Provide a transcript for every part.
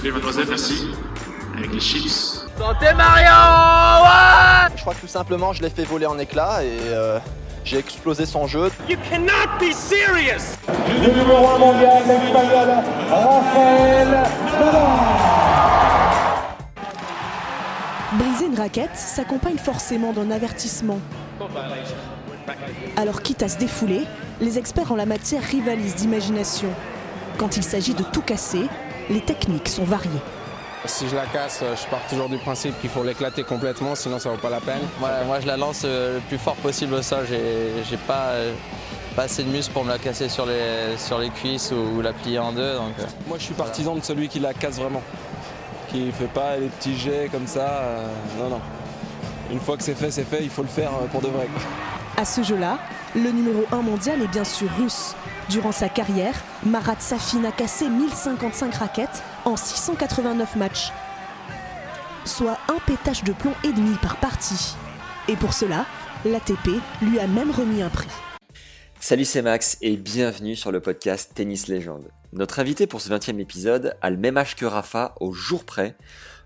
people today. Soufflez, mademoiselle, merci. Avec les chips. Santé Marion ouais Je crois que tout simplement, je l'ai fait voler en éclats et euh, j'ai explosé son jeu. You cannot be serious du numéro 1 mondial, l'espagnol Rafael Briser une raquette s'accompagne forcément d'un avertissement. Alors quitte à se défouler, les experts en la matière rivalisent d'imagination. Quand il s'agit de tout casser, les techniques sont variées. Si je la casse, je pars toujours du principe qu'il faut l'éclater complètement, sinon ça vaut pas la peine. Ouais, moi je la lance euh, le plus fort possible au sol. J'ai pas, euh, pas assez de muscle pour me la casser sur les, sur les cuisses ou, ou la plier en deux. Donc, euh, Moi, je suis partisan de celui qui la casse vraiment. Qui fait pas les petits jets comme ça. euh, non, non. Une fois que c'est fait, c'est fait. Il faut le faire euh, pour de vrai. À ce jeu-là, le numéro 1 mondial est bien sûr russe. Durant sa carrière, Marat Safin a cassé 1055 raquettes en 689 matchs, soit un pétage de plomb et demi par partie. Et pour cela, l'ATP lui a même remis un prix. Salut, c'est Max et bienvenue sur le podcast Tennis Légende. Notre invité pour ce 20e épisode a le même âge que Rafa au jour près,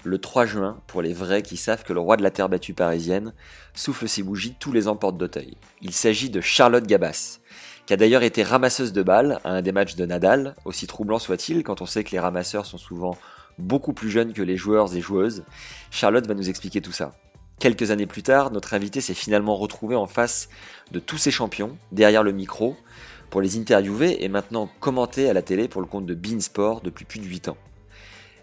le 3 juin, pour les vrais qui savent que le roi de la terre battue parisienne souffle ses bougies tous les ans porte d'Auteuil. Il s'agit de Charlotte Gabas, qui a d'ailleurs été ramasseuse de balles à un des matchs de Nadal, aussi troublant soit-il quand on sait que les ramasseurs sont souvent beaucoup plus jeunes que les joueurs et joueuses. Charlotte va nous expliquer tout ça. Quelques années plus tard, notre invité s'est finalement retrouvé en face de tous ces champions, derrière le micro, pour les interviewer et maintenant commenter à la télé pour le compte de Beansport depuis plus de 8 ans.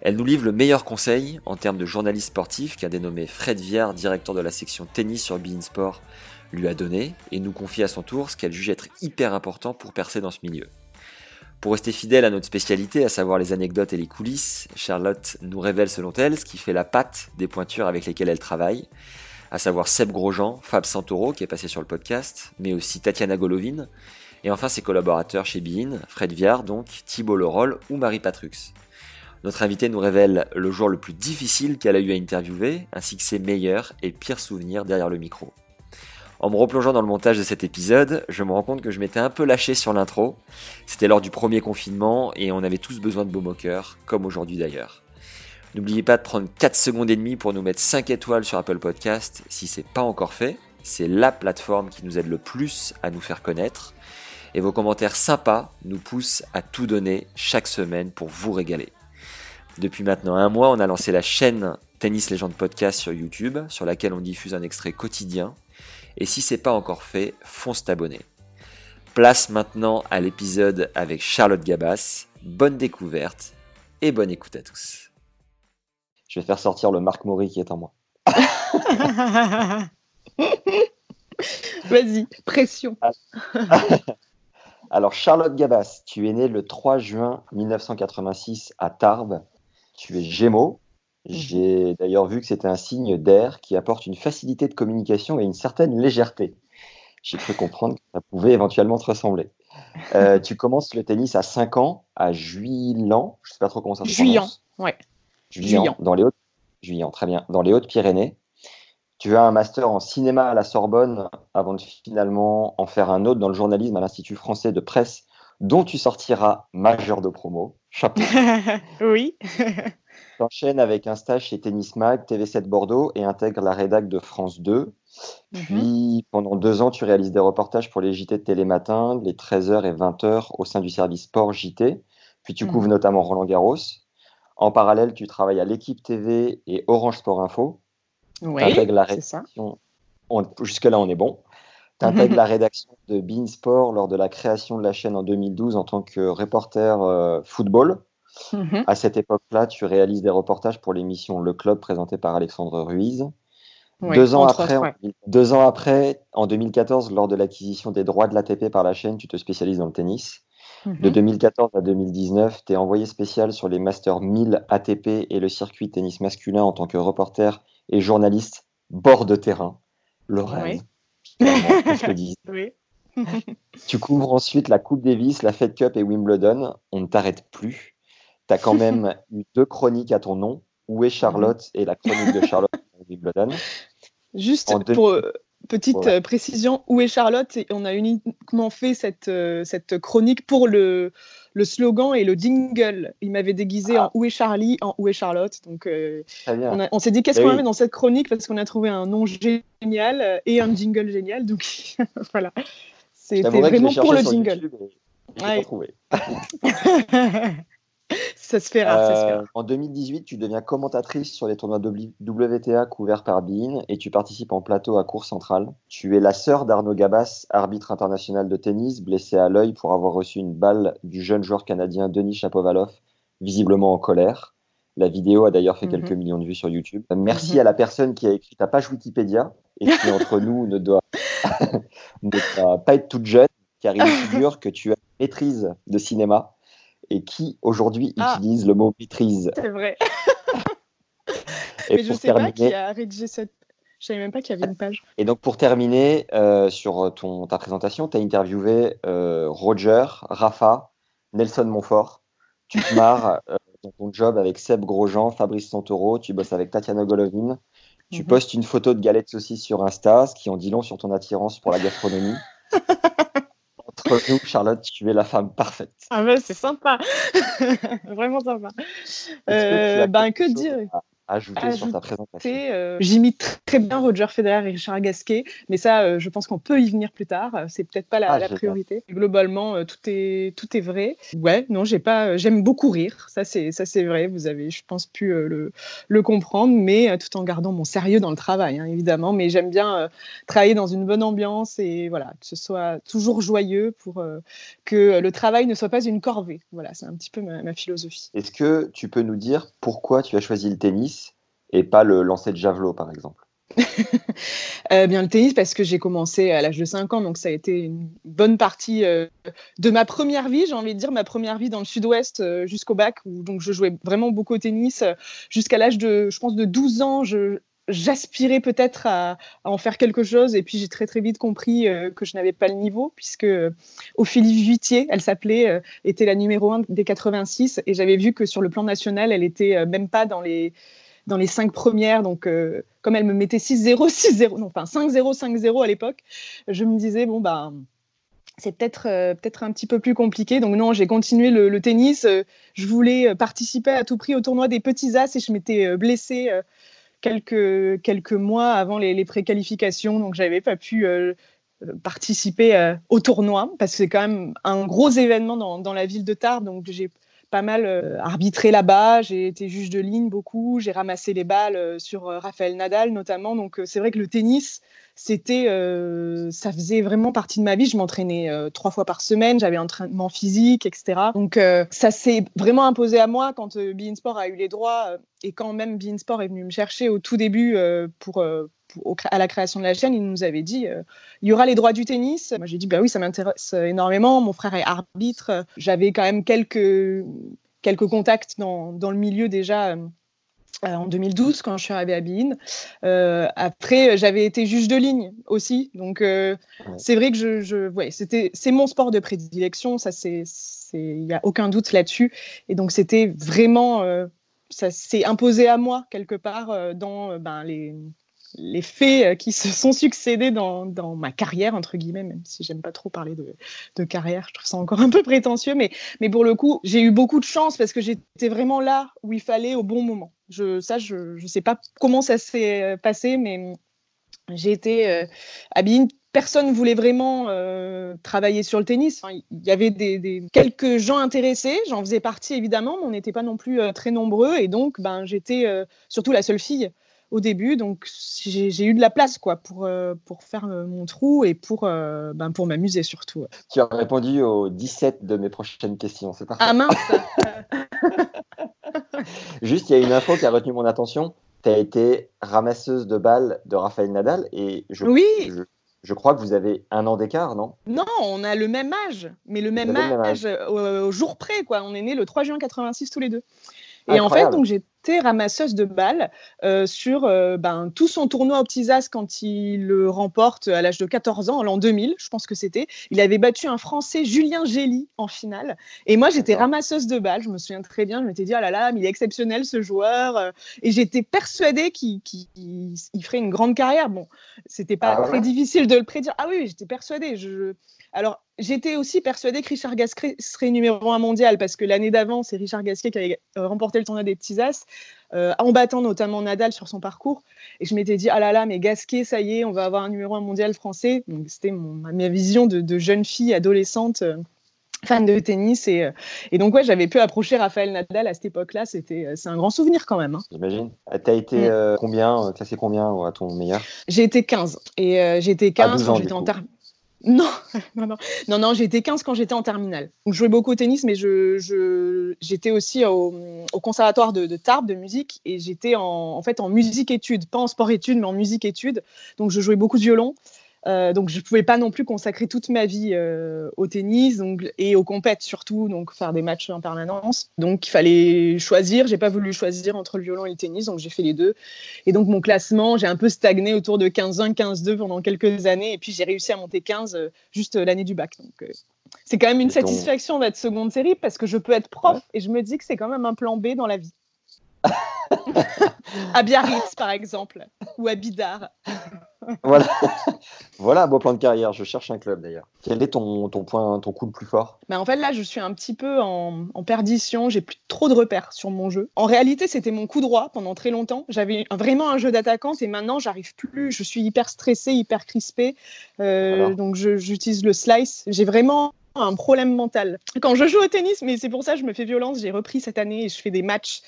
Elle nous livre le meilleur conseil en termes de journaliste sportif qu'un dénommé Fred Viard, directeur de la section tennis sur Beansport, lui a donné et nous confie à son tour ce qu'elle juge être hyper important pour percer dans ce milieu. Pour rester fidèle à notre spécialité, à savoir les anecdotes et les coulisses, Charlotte nous révèle selon elle ce qui fait la patte des pointures avec lesquelles elle travaille, à savoir Seb Grosjean, Fab Santoro qui est passé sur le podcast, mais aussi Tatiana Golovin, et enfin ses collaborateurs chez Bein, Fred Viard donc, Thibault Leroll ou Marie Patrux. Notre invité nous révèle le jour le plus difficile qu'elle a eu à interviewer, ainsi que ses meilleurs et pires souvenirs derrière le micro. En me replongeant dans le montage de cet épisode, je me rends compte que je m'étais un peu lâché sur l'intro. C'était lors du premier confinement et on avait tous besoin de au cœur, comme aujourd'hui d'ailleurs. N'oubliez pas de prendre 4 secondes et demie pour nous mettre 5 étoiles sur Apple Podcast si c'est pas encore fait. C'est la plateforme qui nous aide le plus à nous faire connaître. Et vos commentaires sympas nous poussent à tout donner chaque semaine pour vous régaler. Depuis maintenant un mois, on a lancé la chaîne Tennis Légende Podcast sur YouTube, sur laquelle on diffuse un extrait quotidien. Et si c'est pas encore fait, fonce t'abonner. Place maintenant à l'épisode avec Charlotte Gabas. Bonne découverte et bonne écoute à tous. Je vais faire sortir le Marc Maury qui est en moi. Vas-y, pression. Alors Charlotte Gabas, tu es née le 3 juin 1986 à Tarbes. Tu es Gémeaux. J'ai d'ailleurs vu que c'était un signe d'air qui apporte une facilité de communication et une certaine légèreté. J'ai cru comprendre que ça pouvait éventuellement te ressembler. Euh, tu commences le tennis à 5 ans à Juillan. Je ne sais pas trop comment ça se Juillan, ouais. Juillan. dans les Hautes, Juillan, très bien, dans les Hautes-Pyrénées. Tu as un master en cinéma à la Sorbonne avant de finalement en faire un autre dans le journalisme à l'Institut français de presse, dont tu sortiras majeur de promo. Chapeau. oui. Tu enchaînes avec un stage chez Tennis Mag, TV7 Bordeaux et intègres la rédac de France 2. Puis, pendant deux ans, tu réalises des reportages pour les JT de Télématin, les 13h et 20h au sein du service Sport JT. Puis, tu Mhm. couvres notamment Roland Garros. En parallèle, tu travailles à l'équipe TV et Orange Sport Info. Oui, T'intègres la rédaction. Jusque-là, on est bon. Tu intègres Mhm. la rédaction de Bein Sport lors de la création de la chaîne en 2012 en tant que reporter euh, football. Mhm. À cette époque-là, tu réalises des reportages pour l'émission Le Club présentée par Alexandre Ruiz. Oui, deux, ans après, autres, deux ans après, en 2014, lors de l'acquisition des droits de l'ATP par la chaîne, tu te spécialises dans le tennis. De 2014 à 2019, tu es envoyé spécial sur les Masters 1000 ATP et le circuit tennis masculin en tant que reporter et journaliste bord de terrain. Le rêve. je te dis. Oui. tu couvres ensuite la Coupe Davis, la Fed Cup et Wimbledon. On ne t'arrête plus. Tu as quand même eu deux chroniques à ton nom. Où est Charlotte et la chronique de Charlotte. Juste pour euh, petite ouais. précision, où est Charlotte? On a uniquement fait cette, euh, cette chronique pour le, le slogan et le jingle. Il m'avait déguisé ah. en Où est Charlie en Où est Charlotte. Donc euh, on, s'est dit qu'est-ce qu'on oui. met dans cette chronique? Parce qu'on a trouvé un nom génial et un jingle génial. Donc voilà. C'était vraiment pour le jingle. YouTube, ouais. pas trouvé. ça se fait rare, euh, ça se fait rare. En 2018, tu deviens commentatrice sur les tournois WTA couverts par Bein et tu participes en plateau à Cour Centrale. Tu es la sœur d'Arnaud Gabas, arbitre international de tennis, blessé à l'œil pour avoir reçu une balle du jeune joueur canadien Denis Chapovalov, visiblement en colère. La vidéo a d'ailleurs fait Mhm. quelques millions de vues sur YouTube. Merci à la personne qui a écrit ta page Wikipédia et qui, entre nous, ne doit, ne doit pas être toute jeune, car il figure que tu as une maîtrise de cinéma et qui aujourd'hui Ah. utilise le mot maîtrise. C'est vrai. Et Mais je pour sais pas terminer- qui a rédigé cette. Je savais même pas qu'il y avait une page. Et donc pour terminer euh, sur ton, ta présentation, tu as interviewé euh, Roger, Rafa, Nelson Montfort. Tu te marres euh, dans ton job avec Seb Grosjean, Fabrice Santoro, tu bosses avec Tatiana Golovin. Tu Mhm. postes une photo de galettes saucisses sur Insta, ce qui en dit long sur ton attirance pour la gastronomie. Entre nous, Charlotte, tu es la femme parfaite. Ah ouais, c'est sympa. Vraiment sympa. Que Euh, ben, que dire? Ajouter sur ta présentation euh, J'imite très bien Roger Federer et Richard Gasquet, mais ça, euh, je pense qu'on peut y venir plus tard. Euh, C'est peut-être pas la, Ah, la priorité. Globalement, euh, tout est tout est vrai. Ouais, non, j'ai pas. euh, J'aime beaucoup rire. Ça, c'est ça, c'est vrai. Vous avez, je pense, pu euh, le le comprendre, mais euh, tout en gardant mon sérieux dans le travail, hein, évidemment. Mais j'aime bien euh, travailler dans une bonne ambiance et voilà, que ce soit toujours joyeux pour euh, que le travail ne soit pas une corvée. Voilà, c'est un petit peu ma, ma philosophie. Est-ce que tu peux nous dire pourquoi tu as choisi le tennis et pas le lancer de javelot, par exemple Euh, bien le tennis parce que j'ai commencé à l'âge de 5 ans, donc ça a été une bonne partie euh, de ma première vie, j'ai envie de dire ma première vie dans le sud-ouest euh, jusqu'au bac, où donc je jouais vraiment beaucoup au tennis jusqu'à l'âge de, je pense, de 12 ans. Je, J'aspirais peut-être à, en faire quelque chose et puis j'ai très très vite compris que je n'avais pas le niveau puisque Ophélie Vuittier, elle s'appelait, était la numéro 1 des 86 et j'avais vu que sur le plan national, elle était même pas dans les dans les cinq premières. Donc, euh, comme elle me mettait 6-0, 6-0, non, enfin 5-0, 5-0 à l'époque, je me disais, bon, bah, c'est peut-être euh, peut-être un petit peu plus compliqué. Donc, non, j'ai continué le, tennis. Euh, je voulais participer à tout prix au tournoi des petits as et je m'étais blessée quelques, quelques mois avant les, les préqualifications. Donc, j'avais pas pu. participer au tournoi parce que c'est quand même un gros événement dans, dans la ville de Tarbes donc j'ai pas mal euh, arbitré là-bas, j'ai été juge de ligne beaucoup, j'ai ramassé les balles euh, sur euh, Raphaël Nadal notamment. Donc c'est vrai que le tennis, c'était, euh, ça faisait vraiment partie de ma vie. Je m'entraînais euh, trois fois par semaine, j'avais un entraînement physique, etc. Donc euh, ça s'est vraiment imposé à moi quand Bein Sport a eu les droits et quand même Bein Sport est venu me chercher au tout début à la création de la chaîne, il nous avait dit il y aura les droits du tennis. Moi j'ai dit bah oui, ça m'intéresse énormément. Mon frère est arbitre, j'avais quand même quelques quelques contacts dans, dans le milieu déjà. Euh, en 2012 quand je suis arrivée à Bein. Euh, après, j'avais été juge de ligne aussi, donc euh, c'est vrai que je, je ouais, c'était c'est mon sport de prédilection, ça c'est il y a aucun doute là-dessus, et donc c'était vraiment euh, ça s'est imposé à moi quelque part dans ben, les les faits euh, qui se sont succédés dans, ma carrière, entre guillemets, même si j'aime pas trop parler de, carrière, je trouve ça encore un peu prétentieux, mais, pour le coup, j'ai eu beaucoup de chance parce que j'étais vraiment là où il fallait au bon moment. Je, ça, je ne sais pas comment ça s'est euh, passé, mais j'ai été euh, Bein. Personne ne voulait vraiment euh, travailler sur le tennis. Il y avait quelques gens intéressés. J'en faisais partie évidemment, mais on n'était pas non plus très nombreux. Et donc, ben, j'étais surtout la seule fille au début. Donc, j'ai eu de la place quoi, pour, euh, pour faire euh, mon trou et pour, euh, ben, pour m'amuser surtout. Tu as répondu aux 17 de mes prochaines questions, c'est parfait. Ah mince Juste, il y a une info qui a retenu mon attention. Tu as été ramasseuse de balles de Raphaël Nadal et je, Oui. je, je crois que vous avez un an d'écart, non? Non, on a le même âge, mais le même âge, au, jour près, quoi. On est né le 3 juin 86 tous les deux. Et en fait, donc j'étais ramasseuse de balles euh, sur euh, ben, tout son tournoi au Petits As quand il le remporte à l'âge de 14 ans, en l'an 2000, je pense que c'était. Il avait battu un Français, Julien Gély, en finale. Et moi, j'étais ramasseuse de balles. Je me souviens très bien. Je m'étais dit, ah là là, mais il est exceptionnel ce joueur. Euh. Et j'étais persuadée qu'il ferait une grande carrière. Bon, c'était pas ah très difficile de le prédire. Ah oui, j'étais persuadée. Je, alors, j'étais aussi persuadée que Richard Gasquet serait numéro un mondial parce que l'année d'avant, c'est Richard Gasquet qui avait euh, remporté le tournoi des petits as, euh, en battant notamment Nadal sur son parcours. Et je m'étais dit, ah là là, mais Gasquet, ça y est, on va avoir un numéro un mondial français. Donc, c'était ma vision de, jeune fille adolescente. Euh, fan de tennis et, donc ouais j'avais pu approcher Raphaël Nadal à cette époque-là c'était c'est un grand souvenir quand même hein. j'imagine t'as été mm. combien classé combien à ton meilleur? J'ai été 15 et j'ai été 15 quand j'étais en terre non, non, non, non, non j'ai été 15 quand j'étais en terminale. Donc, je jouais beaucoup au tennis, mais je, j'étais aussi au, conservatoire de, Tarbes de musique et j'étais en, en, fait en musique-études, pas en sport-études, mais en musique-études. Donc, je jouais beaucoup de violon. Euh, donc je ne pouvais pas non plus consacrer toute ma vie euh, au tennis et aux compètes surtout, donc faire des matchs en permanence. Donc il fallait choisir. J'ai pas voulu choisir entre le violon et le tennis, donc j'ai fait les deux. Et donc mon classement, j'ai un peu stagné autour de 15-1, 15-2 pendant quelques années, et puis j'ai réussi à monter 15 euh, juste l'année du bac. Donc c'est quand même une satisfaction d'être seconde série parce que je peux être prof et je me dis que c'est quand même un plan B dans la vie. à Biarritz, par exemple, ou à Bidar. voilà. voilà un beau plan de carrière. Je cherche un club d'ailleurs. Quel est ton, ton point, ton coup le plus fort? Bah, En fait, là, je suis un petit peu en, perdition. J'ai plus trop de repères sur mon jeu. En réalité, c'était mon coup droit pendant très longtemps. J'avais vraiment un jeu d'attaquant et maintenant, j'arrive plus. Je suis hyper stressée, hyper crispée. Euh, donc, j'utilise le slice. J'ai vraiment un problème mental. Quand je joue au tennis, mais c'est pour ça que je me fais violence, j'ai repris cette année et je fais des matchs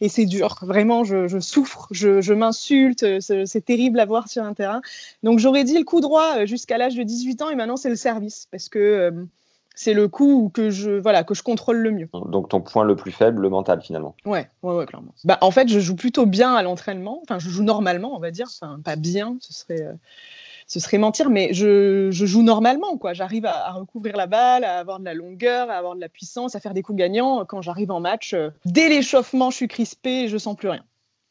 et c'est dur. Vraiment, je, souffre, je, m'insulte, c'est terrible à voir sur un terrain. Donc j'aurais dit le coup droit euh, jusqu'à l'âge de 18 ans et maintenant c'est le service parce que euh, c'est le coup que je voilà que je contrôle le mieux. Donc ton point le plus faible, le mental finalement. Ouais, ouais, ouais clairement. Bah, en fait, je joue plutôt bien à l'entraînement. Enfin, je joue normalement, on va dire. Enfin, pas bien, ce serait. Euh, ce serait mentir, mais je, joue normalement. quoi. J'arrive à, recouvrir la balle, à avoir de la longueur, à avoir de la puissance, à faire des coups gagnants. Quand j'arrive en match, euh, dès l'échauffement, je suis crispé et je sens plus rien.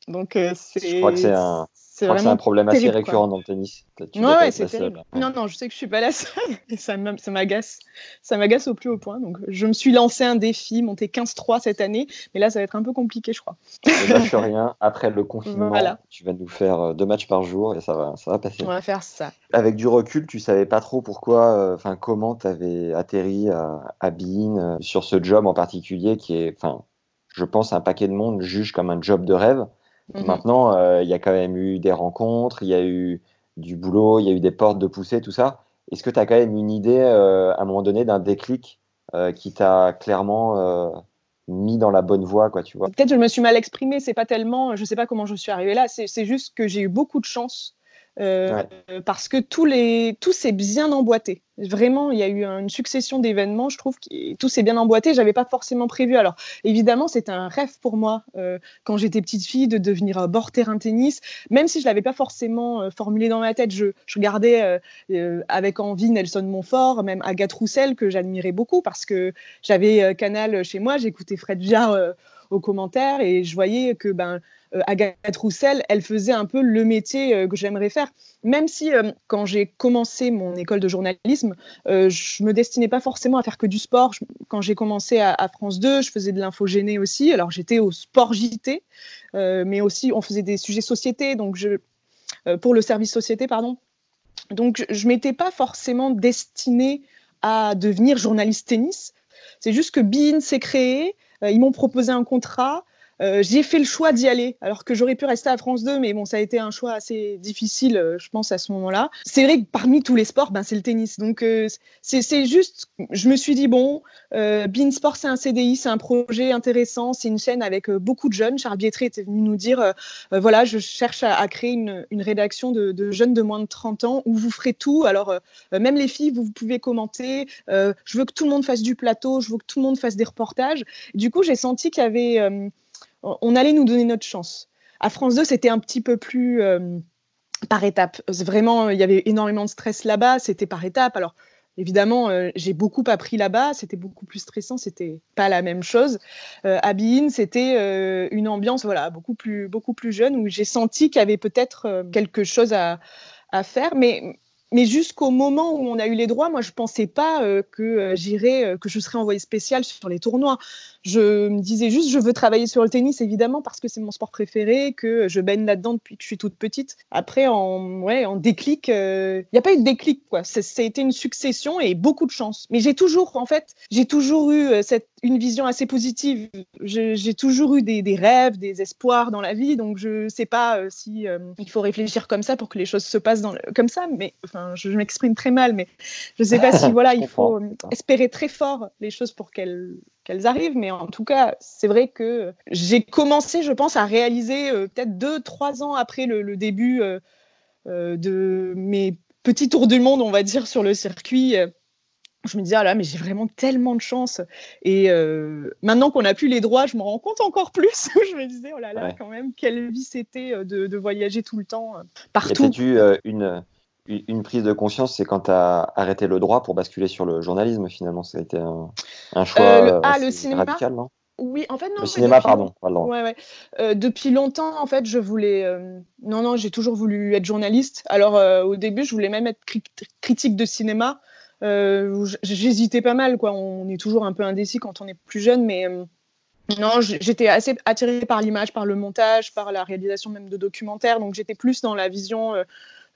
Donc euh, c'est. Je crois que c'est un, c'est vraiment un problème assez récurrent dans le tennis. ouais, c'est terrible. Non, non, je sais que je suis pas la seule et ça m'agace. Ça m'agace au plus haut point. Donc, je me suis lancé un défi, monter 15-3 cette année, mais là, ça va être un peu compliqué, je crois. Ne lâche rien. Après le confinement, tu vas nous faire euh, deux matchs par jour et ça va, ça va passer. On va faire ça. Avec du recul, tu savais pas trop pourquoi, euh, enfin, comment tu avais atterri à, à Bean euh, sur ce job en particulier qui est, enfin, je pense, un paquet de monde juge comme un job de rêve. Mhm. Maintenant, euh, il y a quand même eu des rencontres, il y a eu du boulot, il y a eu des portes de poussée, tout ça. Est-ce que tu as quand même une idée euh, à un moment donné d'un déclic euh, qui t'a clairement mis dans la bonne voie, quoi, tu vois? Peut-être je me suis mal exprimée, c'est pas tellement, je sais pas comment je suis arrivée là, c'est juste que j'ai eu beaucoup de chance euh, parce que tous les, tout s'est bien emboîté. Vraiment, il y a eu une succession d'événements, je trouve, que tout s'est bien emboîté. J'avais pas forcément prévu. Alors, évidemment, c'était un rêve pour moi euh, quand j'étais petite fille de devenir bord terrain tennis, même si je l'avais pas forcément euh, formulé dans ma tête. Je, je regardais avec envie Nelson Montfort, même Agathe Roussel que j'admirais beaucoup parce que j'avais Canal chez moi, j'écoutais Fred Viard aux commentaires et je voyais que ben euh, Agathe Roussel, elle faisait un peu le métier euh, que j'aimerais faire. Même si, euh, quand j'ai commencé mon école de journalisme, je me destinais pas forcément à faire que du sport. quand j'ai commencé à, France 2, je faisais de l'infogéné aussi. Alors, j'étais au sport JT, mais aussi, on faisait des sujets société, donc pour le service société, pardon. Donc, je ne m'étais pas forcément destinée à devenir journaliste tennis. C'est juste que Bean s'est créé, ils m'ont proposé un contrat. Euh, j'ai fait le choix d'y aller, alors que j'aurais pu rester à France 2, mais bon, ça a été un choix assez difficile, euh, je pense, à ce moment-là. C'est vrai que parmi tous les sports, ben, c'est le tennis. Donc, euh, c'est juste, je me suis dit, bon, Bean Sport, c'est un CDI, c'est un projet intéressant, c'est une chaîne avec beaucoup de jeunes. Charles Bietri était venu nous dire, voilà, je cherche à, créer une, une rédaction de, de, jeunes de moins de 30 ans où vous ferez tout. Alors, même les filles, vous, vous pouvez commenter. je veux que tout le monde fasse du plateau, je veux que tout le monde fasse des reportages. Du coup, j'ai senti qu'il y avait on allait nous donner notre chance. À France 2, c'était un petit peu plus, euh, par étapes. Vraiment, il y avait énormément de stress là-bas, c'était par étapes. Alors, évidemment, euh, j'ai beaucoup appris là-bas, c'était beaucoup plus stressant, c'était pas la même chose. Euh, à Bein, c'était une ambiance voilà, beaucoup, plus, beaucoup plus jeune où j'ai senti qu'il y avait peut-être quelque chose à, à faire, mais mais jusqu'au moment où on a eu les droits, moi, je pensais pas euh, que euh, j'irais, euh, que je serais envoyée spéciale sur les tournois. Je me disais juste, je veux travailler sur le tennis, évidemment, parce que c'est mon sport préféré, que je baigne là-dedans depuis que je suis toute petite. Après, en, ouais, en déclic, il n'y a pas eu de déclic, quoi. Ça, a été une succession et beaucoup de chance. Mais j'ai toujours, en fait, j'ai toujours eu cette, une vision assez positive. J'ai toujours eu des, des, rêves, des espoirs dans la vie, donc je sais pas si il faut réfléchir comme ça pour que les choses se passent dans comme ça, mais enfin je, m'exprime très mal, mais je ne sais pas si voilà, il faut espérer très fort les choses pour qu'elles qu'elles arrivent, mais en tout cas, c'est vrai que j'ai commencé, je pense, à réaliser euh, peut-être deux, trois ans après le, début euh, euh, de mes petits tours du monde, on va dire, sur le circuit. Je me disais, ah là, mais j'ai vraiment tellement de chance. Et maintenant qu'on n'a plus les droits, je me rends compte encore plus. je me disais, oh là là, quand même, quelle vie c'était de, voyager tout le temps, partout. tu une, une prise de conscience, c'est quand tu as arrêté le droit pour basculer sur le journalisme, finalement. Ça a été un, choix euh, ah, le cinéma radical, non? Oui, en fait, non. Le cinéma, pardon. Ouais, ouais. Euh, depuis longtemps, en fait, je voulais. Euh, non, non, j'ai toujours voulu être journaliste. Alors, au début, je voulais même être critique de cinéma. J'hésitais pas mal, quoi. On est toujours un peu indécis quand on est plus jeune, mais non, j'étais assez attirée par l'image, par le montage, par la réalisation même de documentaires. Donc, j'étais plus dans la vision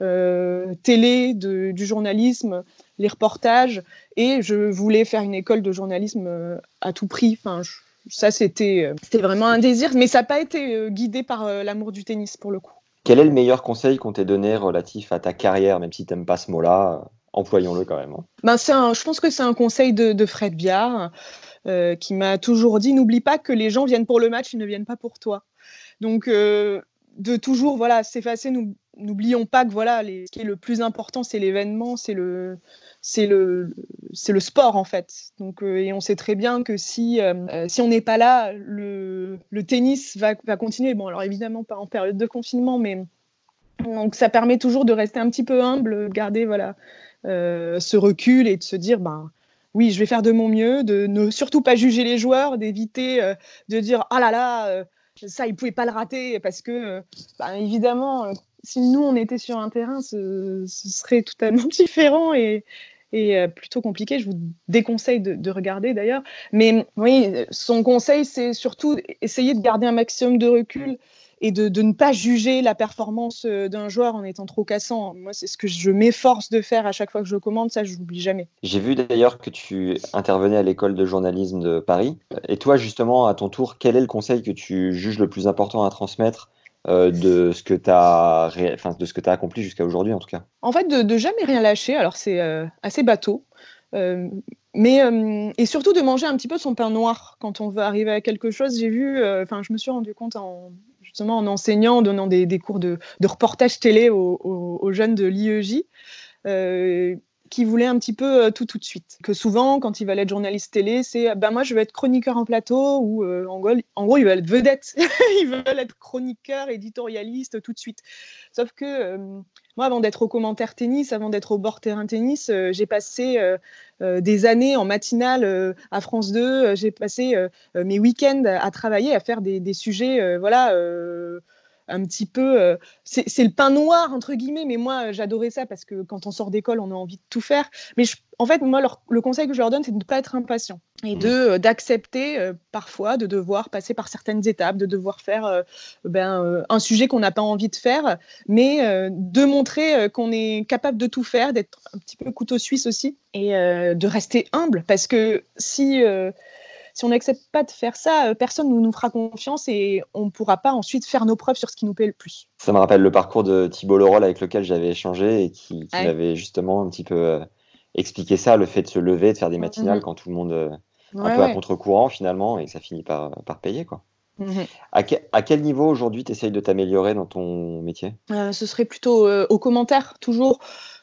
euh, télé, du journalisme, les reportages, et je voulais faire une école de journalisme euh, à tout prix. Enfin, ça, euh, c'était vraiment un désir, mais ça n'a pas été guidé par l'amour du tennis pour le coup. Quel est le meilleur conseil qu'on t'ait donné relatif à ta carrière, même si tu n'aimes pas ce mot-là? Employons-le quand même. Hein. Ben, un, je pense que c'est un conseil de, Fred Biard qui m'a toujours dit n'oublie pas que les gens viennent pour le match, ils ne viennent pas pour toi. Donc, de toujours voilà s'effacer. N'oublions pas que voilà, ce qui est le plus important, c'est l'événement, c'est le, c'est le, le sport en fait. Donc, euh, et on sait très bien que si, euh, euh, si on n'est pas là, le, le tennis va, va, continuer. Bon, alors évidemment pas en période de confinement, mais donc ça permet toujours de rester un petit peu humble, garder voilà ce recul et de se dire ben oui, je vais faire de mon mieux, de ne surtout pas juger les joueurs, d'éviter de dire ah là là ça, ils pouvaient pas le rater parce que, euh, bah, évidemment, euh, si nous, on était sur un terrain, ce, serait totalement différent et, euh, plutôt compliqué. Je vous déconseille de, regarder d'ailleurs. Mais oui, son conseil, c'est surtout essayer de garder un maximum de recul et de, ne pas juger la performance euh, d'un joueur en étant trop cassant. Moi, c'est ce que je m'efforce de faire à chaque fois que je commande, ça, je n'oublie jamais. J'ai vu d'ailleurs que tu intervenais à l'école de journalisme de Paris. Et toi, justement, à ton tour, quel est le conseil que tu juges le plus important à transmettre euh, de ce que tu as, enfin, de ce que as accompli jusqu'à aujourd'hui, en tout cas? En fait, de, de jamais rien lâcher. Alors, c'est euh, assez bateau. mais et surtout de manger un petit peu son pain noir quand on veut arriver à quelque chose. J'ai vu, enfin, je me suis rendu compte en, justement en enseignant, en donnant des, cours de, reportage télé aux, jeunes de l'IEJ. Euh, qui voulaient un petit peu euh, tout tout de suite. Que souvent, quand ils veulent être journalistes télé, c'est ben moi je veux être chroniqueur en plateau ou euh, en, gros, en gros ils veulent être vedettes, ils veulent être chroniqueur, éditorialiste tout de suite. Sauf que moi, avant d'être au commentaire tennis, avant d'être au bord terrain tennis, j'ai passé des années en matinale à France 2. j'ai passé mes week-ends à travailler, à faire des, des sujets, voilà un petit peu. Euh, c'est le pain noir, entre guillemets, mais moi, j'adorais ça parce que quand on sort d'école, on a envie de tout faire. Mais en fait, moi, le conseil que je leur donne, c'est de ne pas être impatient et de euh, d'accepter euh, parfois de devoir passer par certaines étapes, de devoir faire ben, un sujet qu'on n'a pas envie de faire, mais de montrer qu'on est capable de tout faire, d'être un petit peu couteau suisse aussi et de rester humble parce que si si on n'accepte pas de faire ça, euh, personne ne nous fera confiance et on ne pourra pas ensuite faire nos preuves sur ce qui nous plaît le plus. Ça me rappelle le parcours de Thibault Leroll avec lequel j'avais échangé et qui, m'avait justement un petit peu euh, expliqué ça, le fait de se lever, de faire des matinales quand tout le monde euh, un peu à contre-courant finalement et ça finit par, par payer quoi. Mm-hmm. À, quel niveau aujourd'hui tu essayes de t'améliorer dans ton métier? Ce serait plutôt aux commentaires, toujours.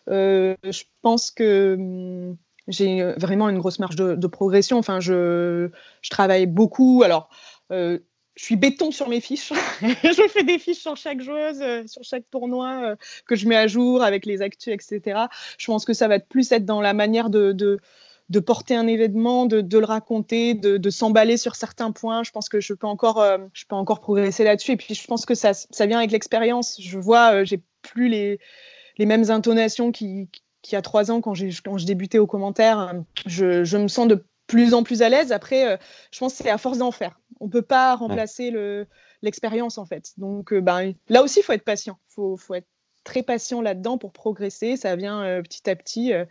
je pense que hum, j'ai vraiment une grosse marge de, progression. Enfin, je, je, travaille beaucoup. Alors, euh, je suis béton sur mes fiches. je fais des fiches sur chaque joueuse, sur chaque tournoi que je mets à jour avec les actus, etc. Je pense que ça va plus être dans la manière de, de porter un événement, de, le raconter, de, s'emballer sur certains points. Je pense que je peux encore, euh, je peux encore progresser là-dessus. Et puis, je pense que ça, ça vient avec l'expérience. Je vois, euh, j'ai plus les, les mêmes intonations qu'il qui y a trois ans quand, quand je débutais aux commentaires. Je, je, me sens de plus en plus à l'aise. Après, euh, je pense que c'est à force d'en faire. On peut pas remplacer le l'expérience en fait. Donc, ben, là aussi, il faut être patient. Il faut, faut être très patient là-dedans pour progresser. Ça vient euh, petit à petit. Euh,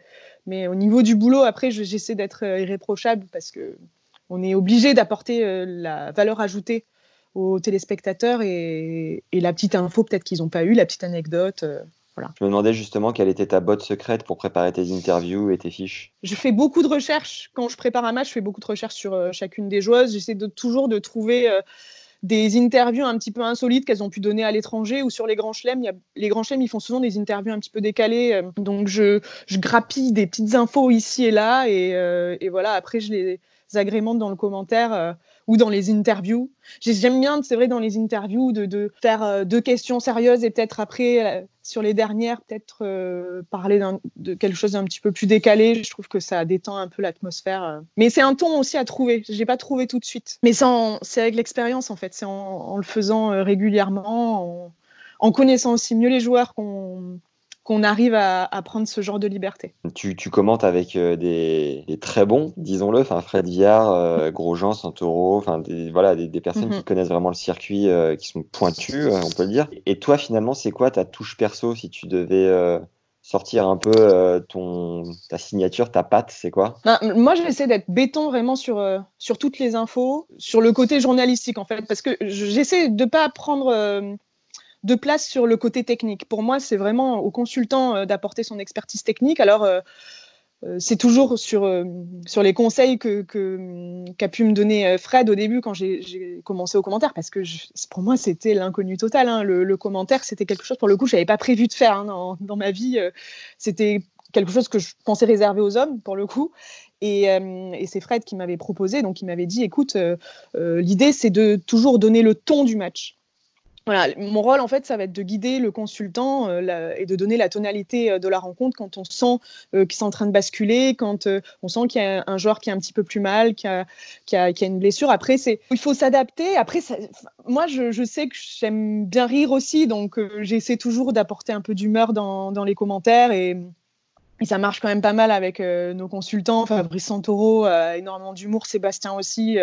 mais au niveau du boulot, après, j'essaie d'être euh, irréprochable parce que on est obligé d'apporter la valeur ajoutée aux téléspectateurs et, la petite info peut-être qu'ils n'ont pas eu, la petite anecdote. Voilà. Je me demandais justement quelle était ta botte secrète pour préparer tes interviews et tes fiches. Je fais beaucoup de recherches. Quand je prépare un match, je fais beaucoup de recherches sur chacune des joueuses. J'essaie de, toujours de trouver des interviews un petit peu insolites qu'elles ont pu donner à l'étranger ou sur les grands chelems. les grands chelems, ils font souvent des interviews un petit peu décalées. Euh, donc, je, grappille des petites infos ici et là. Et, euh, et voilà, après, je les agrémente dans le commentaire. Euh, ou dans les interviews. J'aime bien, c'est vrai, dans les interviews, de, faire euh, deux questions sérieuses et peut-être après, euh, sur les dernières, peut-être euh, parler de quelque chose d'un petit peu plus décalé. Je trouve que ça détend un peu l'atmosphère. Mais c'est un ton aussi à trouver. Je n'ai pas trouvé tout de suite. Mais c'est avec l'expérience, en fait. C'est en, le faisant régulièrement, en connaissant aussi mieux les joueurs qu'on qu'on arrive à, prendre ce genre de liberté. Tu, commentes avec euh, des, très bons, disons-le, enfin Fred Viard, euh, Grosjean, Santoro, enfin des, voilà, des, personnes qui mhm. connaissent vraiment le circuit, euh, qui sont pointues, on peut le dire. Et toi, finalement, c'est quoi ta touche perso si tu devais sortir un peu ton, ta signature, ta patte, c'est quoi? Ben, Moi, j'essaie d'être béton vraiment sur, sur toutes les infos, sur le côté journalistique en fait, parce que j'essaie de pas prendre de place sur le côté technique. Pour moi, c'est vraiment au consultant euh, d'apporter son expertise technique. Alors, euh, euh, c'est toujours sur, sur les conseils que, qu'a pu me donner Fred au début quand j'ai, commencé au commentaire, parce que pour moi, c'était l'inconnu total. Hein. Le, commentaire, c'était quelque chose, pour le coup, je n'avais pas prévu de faire hein, dans, ma vie. c'était quelque chose que je pensais réserver aux hommes, pour le coup. Et, et c'est Fred qui m'avait proposé, donc il m'avait dit, écoute, l'idée, c'est de toujours donner le ton du match voilà, mon rôle, en fait, ça va être de guider le consultant euh, et de donner la tonalité euh, de la rencontre quand on sent euh, qu'ils sont en train de basculer, quand on sent qu'il y a un joueur qui est un petit peu plus mal, qui a, qui a, qui a une blessure. Après, il faut s'adapter. Après, moi, je, sais que j'aime bien rire aussi, donc j'essaie toujours d'apporter un peu d'humeur dans, dans, les commentaires et, ça marche quand même pas mal avec nos consultants. Fabrice Santoro a énormément d'humour, Sébastien aussi.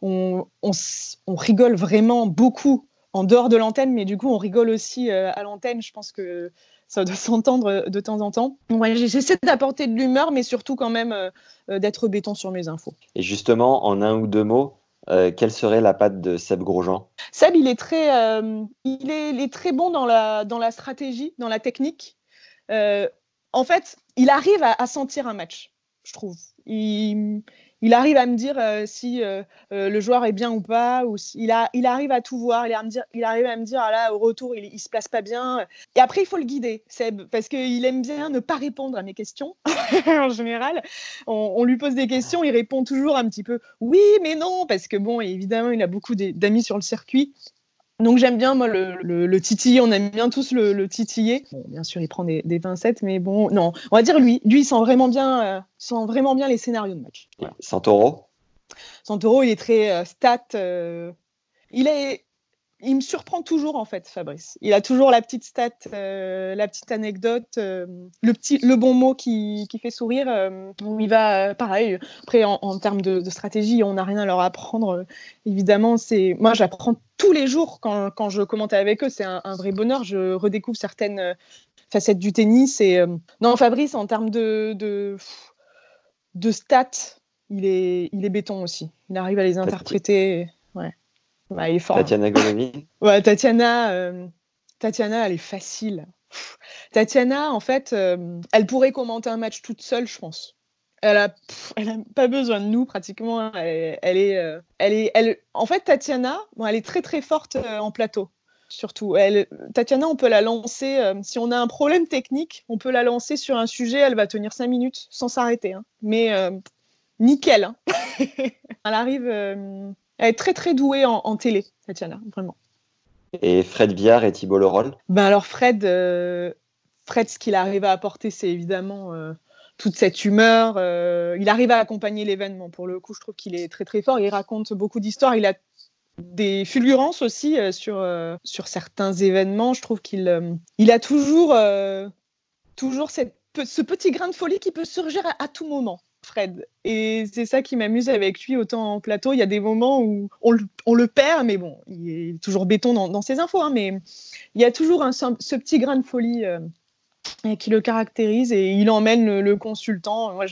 On, on rigole vraiment beaucoup en dehors de l'antenne, mais du coup, on rigole aussi euh, à l'antenne. Je pense que ça doit s'entendre de temps en temps. J'essaie d'apporter de l'humeur, mais surtout quand même euh, euh, d'être béton sur mes infos. Et justement, en un ou deux mots, quelle serait la patte de Seb Grosjean? Seb, il est très, il est, très bon dans la, dans la stratégie, dans la technique. en fait, il arrive à, à sentir un match, je trouve. Il, il arrive à me dire euh, si euh, euh, le joueur est bien ou pas, ou il, a, il arrive à tout voir, il, arrive à me dire, ah là, au retour, il, il se place pas bien. Et après, il faut le guider, Seb, parce qu'il aime bien ne pas répondre à mes questions, en général. On, lui pose des questions, il répond toujours un petit peu oui, mais non, parce que bon, évidemment, il a beaucoup d'amis sur le circuit. Donc j'aime bien moi le, le, titiller, on aime bien tous le, titiller. bien sûr, il prend des, des, pincettes, mais bon, non, on va dire lui. Lui, il sent vraiment bien, euh, sent vraiment bien les scénarios de match. Santoro? Santoro, il est très euh, stat. Euh, il est, il me surprend toujours en fait, Fabrice. Il a toujours la petite stat, euh, la petite anecdote, euh, le petit, le bon mot qui, qui fait sourire. Euh, il va pareil. Après, en, termes de, stratégie, on n'a rien à leur apprendre. évidemment, c'est moi, j'apprends tous les jours quand, quand, je commente avec eux. C'est un, vrai bonheur. Je redécouvre certaines facettes du tennis. Et non, Fabrice, en termes de, de, de stats, il est, il est béton aussi. Il arrive à les interpréter. Ouais. Tatiana Golovin Ouais, Tatiana, euh, Tatiana, elle est facile. Tatiana, en fait, euh, elle pourrait commenter un match toute seule, je pense. Elle a, elle a pas besoin de nous pratiquement. Elle, est, euh, elle est, elle. En fait, Tatiana, bon, elle est très très forte en plateau. Surtout, elle, Tatiana, on peut la lancer. si on a un problème technique, on peut la lancer sur un sujet. Elle va tenir cinq minutes sans s'arrêter. Hein. Mais nickel. Hein. elle arrive elle est très très douée en, télé, Tatiana, vraiment. Et Fred Viard et Thibault Leroll ben Alors Fred, Fred, ce qu'il arrive à apporter, c'est évidemment toute cette humeur. il arrive à accompagner l'événement. Pour le coup, je trouve qu'il est très très fort. Il raconte beaucoup d'histoires. Il a des fulgurances aussi sur, sur certains événements. Je trouve qu'il il a toujours, toujours cette ce petit grain de folie qui peut surgir à, tout moment. Fred. Et c'est ça qui m'amuse avec lui, autant en plateau. Il y a des moments où on le, perd, mais bon, il est toujours béton dans, ses infos, hein, mais il y a toujours un, ce petit grain de folie euh, qui le caractérise et il emmène le, consultant. Moi,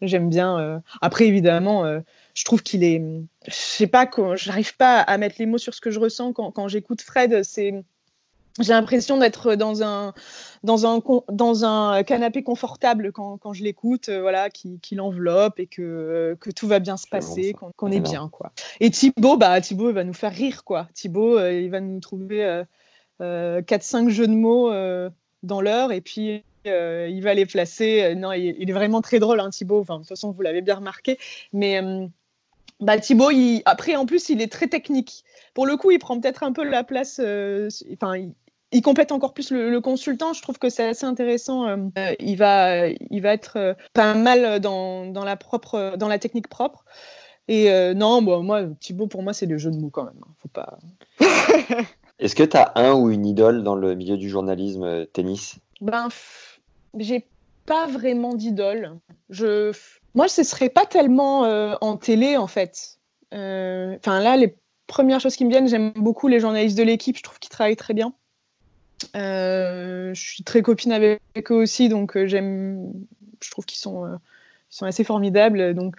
j'aime bien. Euh, après, évidemment, euh, je trouve qu'il est. Je sais pas, j'arrive pas à mettre les mots sur ce que je ressens quand, quand j'écoute Fred. C'est j'ai l'impression d'être dans un, dans, un, dans un canapé confortable quand, quand je l'écoute, euh, voilà, qui, qui l'enveloppe et que, que tout va bien se passer, qu'on est bien. Quoi. Et Thibaut, bah, Thibaut il va nous faire rire. Quoi. Thibaut, euh, il va nous trouver euh, 4-5 euh, jeux de mots dans l'heure et puis il va les placer. non, il, est vraiment très drôle, hein, Thibaut. Enfin, de toute façon, vous l'avez bien remarqué. Mais bah, Thibaut, il, après, en plus, il est très technique. Pour le coup, il prend peut-être un peu la place. Enfin, il complète encore plus le, consultant. Je trouve que c'est assez intéressant. Euh, il, va, il va être euh, pas mal dans, dans, la propre, dans la technique propre. Et euh, non, bon, moi, Thibaut, pour moi, c'est le jeu de mots quand même. Hein. Faut pas. Est-ce que tu as un ou une idole dans le milieu du journalisme tennis? Ben, j'ai pas vraiment d'idole. Je, moi, ce serait pas tellement en télé en fait. Enfin là, les premières choses qui me viennent, j'aime beaucoup les journalistes de l'équipe. Je trouve qu'ils travaillent très bien. Euh, je suis très copine avec eux aussi, donc euh, j'aime. Je trouve qu'ils sont, euh, sont assez formidables. Donc,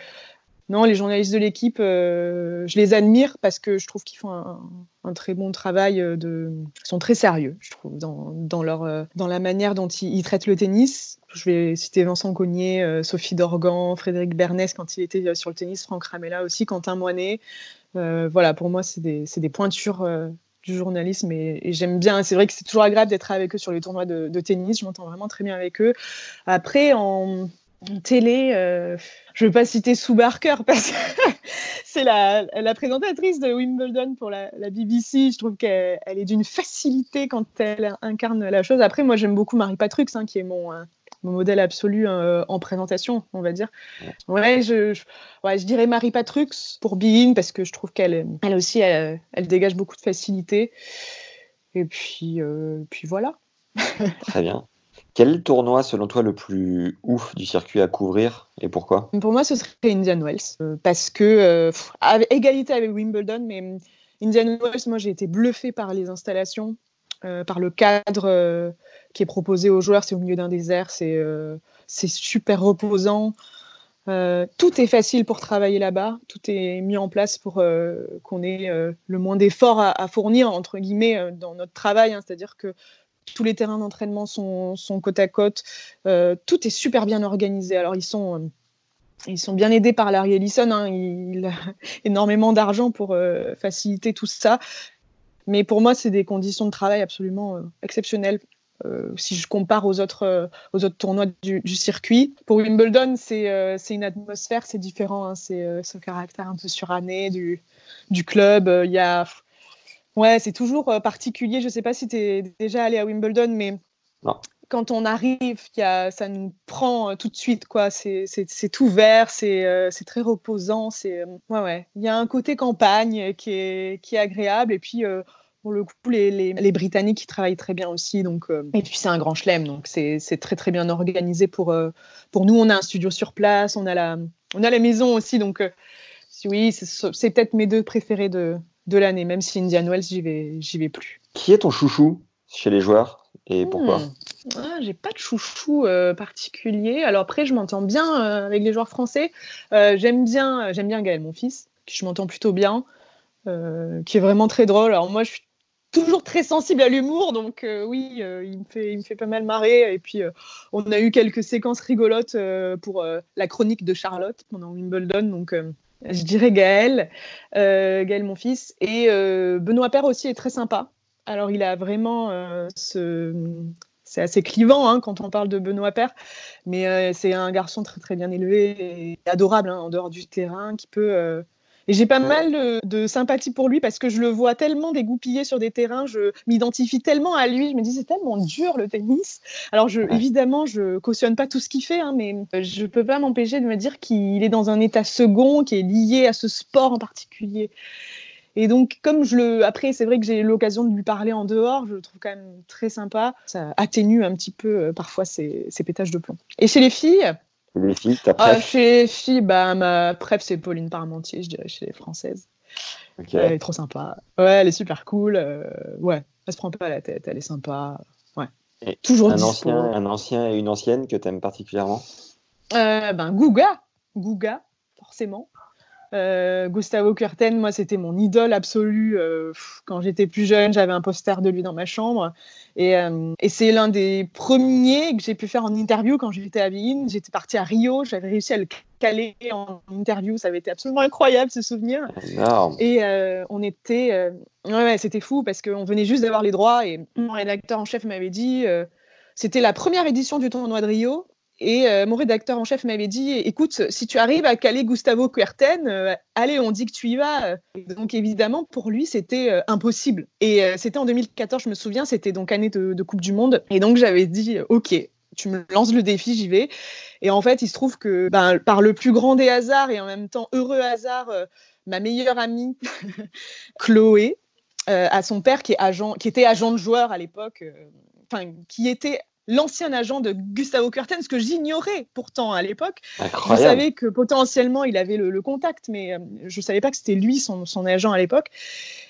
non, les journalistes de l'équipe, je les admire parce que je trouve qu'ils font un, très bon travail. De... Ils sont très sérieux, je trouve, dans, dans leur, dans la manière dont ils, traitent le tennis. Je vais citer Vincent Cognier, Sophie Dorgan, Frédéric Bernès quand il était sur le tennis, Franck Ramella aussi, Quentin Moinet. voilà, pour moi, c'est des, des, pointures du journalisme et, j'aime bien. C'est vrai que c'est toujours agréable d'être avec eux sur les tournois de, tennis. Je m'entends vraiment très bien avec eux. Après, en, télé, euh, je ne veux pas citer Sue Barker parce que c'est la, présentatrice de Wimbledon pour la, BBC. Je trouve qu'elle est d'une facilité quand elle incarne la chose. Après, moi, j'aime beaucoup Marie Patrux, hein, qui est mon, euh, mon modèle absolu euh, en présentation, on va dire. Ouais, je, ouais, je dirais Marie Patrux pour Bean parce que je trouve qu'elle elle aussi, elle, dégage beaucoup de facilité. Et puis, euh, puis voilà. Très bien. Quel tournoi, selon toi, le plus ouf du circuit à couvrir et pourquoi? Pour moi, ce serait Indian Wells. Euh, parce que, avec égalité avec Wimbledon, mais Indian Wells, moi, j'ai été bluffée par les installations, par le cadre qui est proposé aux joueurs. C'est au milieu d'un désert, c'est euh, super reposant. Euh, tout est facile pour travailler là-bas, tout est mis en place pour euh, qu'on ait le moins d'efforts à, fournir, entre guillemets, dans notre travail. Hein. C'est-à-dire que tous les terrains d'entraînement sont, côte à côte. tout est super bien organisé. Alors, ils sont, bien aidés par Larry Ellison. Hein. Il, a énormément d'argent pour faciliter tout ça. Mais pour moi, c'est des conditions de travail absolument exceptionnelles. Euh, si je compare aux autres, euh, aux autres tournois du, circuit. Pour Wimbledon, c'est euh, une atmosphère, c'est différent. Hein, c'est ce caractère un peu suranné du, du club. Il y a. Ouais, c'est toujours particulier. Je ne sais pas si tu es déjà allé à Wimbledon, mais quand on arrive, y a, ça nous prend tout de suite. quoi. C'est ouvert, c'est très reposant. Ouais, ouais. Il y a un côté campagne qui est, qui est agréable. Et puis pour le coup, les, les, Britanniques qui travaillent très bien aussi. Donc, euh, et puis c'est un grand chelem, donc c'est très très bien organisé pour, euh, pour nous. On a un studio sur place, on a la, on a la maison aussi, donc euh, oui, c'est peut-être mes deux préférés de, de l'année, même si Indian Wells, j'y vais, vais plus. Qui est ton chouchou chez les joueurs et pourquoi? Hmm. Ah, J'ai pas de chouchou particulier. Alors après, je m'entends bien avec les joueurs français. j'aime bien, j'aime bien Gaël, mon fils, qui je m'entends plutôt bien. qui est vraiment très drôle. Alors moi, je suis toujours très sensible à l'humour, donc euh, oui, euh, il, me fait, il me fait pas mal marrer. Et puis, euh, on a eu quelques séquences rigolotes pour la chronique de Charlotte pendant Wimbledon, donc je dirais Gaël, Gaël mon fils. Et Benoît Père aussi est très sympa. Alors, il a vraiment ce. C'est assez clivant hein, quand on parle de Benoît Père, mais c'est un garçon très très bien élevé et adorable hein, en dehors du terrain qui peut Et j'ai pas mal de, sympathie pour lui parce que je le vois tellement dégoupillé sur des terrains, je m'identifie tellement à lui, je me dis c'est tellement dur le tennis. Alors je, évidemment, je cautionne pas tout ce qu'il fait, hein, mais je peux pas m'empêcher de me dire qu'il est dans un état second qui est lié à ce sport en particulier. Et donc, comme je le. Après, c'est vrai que j'ai eu l'occasion de lui parler en dehors, je le trouve quand même très sympa. Ça atténue un petit peu euh, parfois ses, pétages de plomb. Et chez les filles, les filles, ta ah, Chez les filles, bah, ma préf, c'est Pauline Parmentier, je dirais, chez les françaises. Elle est trop sympa. Ouais, elle est super cool. Euh, ouais, elle se prend pas la tête, elle est sympa. Ouais. Toujours un ancien, un ancien et une ancienne que tu aimes particulièrement? Euh, Ben, Gouga. Gouga, forcément. Euh, Gustavo Kuerten, moi, c'était mon idole absolue. Euh, quand j'étais plus jeune, j'avais un poster de lui dans ma chambre. Euh, et, c'est l'un des premiers que j'ai pu faire en interview quand j'étais à Vienne. J'étais partie à Rio, j'avais réussi à le caler en interview. Ça avait été absolument incroyable, ce souvenir. Et on était. ouais, c'était fou parce qu'on venait juste d'avoir les droits. Et mon rédacteur en chef m'avait dit. c'était la première édition du tournoi de Rio et euh, mon rédacteur en chef m'avait dit écoute, si tu arrives à caler Gustavo Kuerten, euh, allez, on dit que tu y vas. Donc évidemment, pour lui, c'était euh, impossible. Et c'était en 2014, je me souviens, c'était donc année de, Coupe du Monde. Et donc j'avais dit ok, tu me lances le défi, j'y vais. Et en fait, il se trouve que ben, par le plus grand des hasards et en même temps heureux hasard, ma meilleure amie, Chloé, a son père qui, est agent, qui était agent de joueur à l'époque, enfin, qui était l'ancien agent de Gustavo Kuerten, ce que j'ignorais pourtant à l'époque. Je savais que potentiellement il avait le, contact, mais euh, je ne savais pas que c'était lui son, agent à l'époque.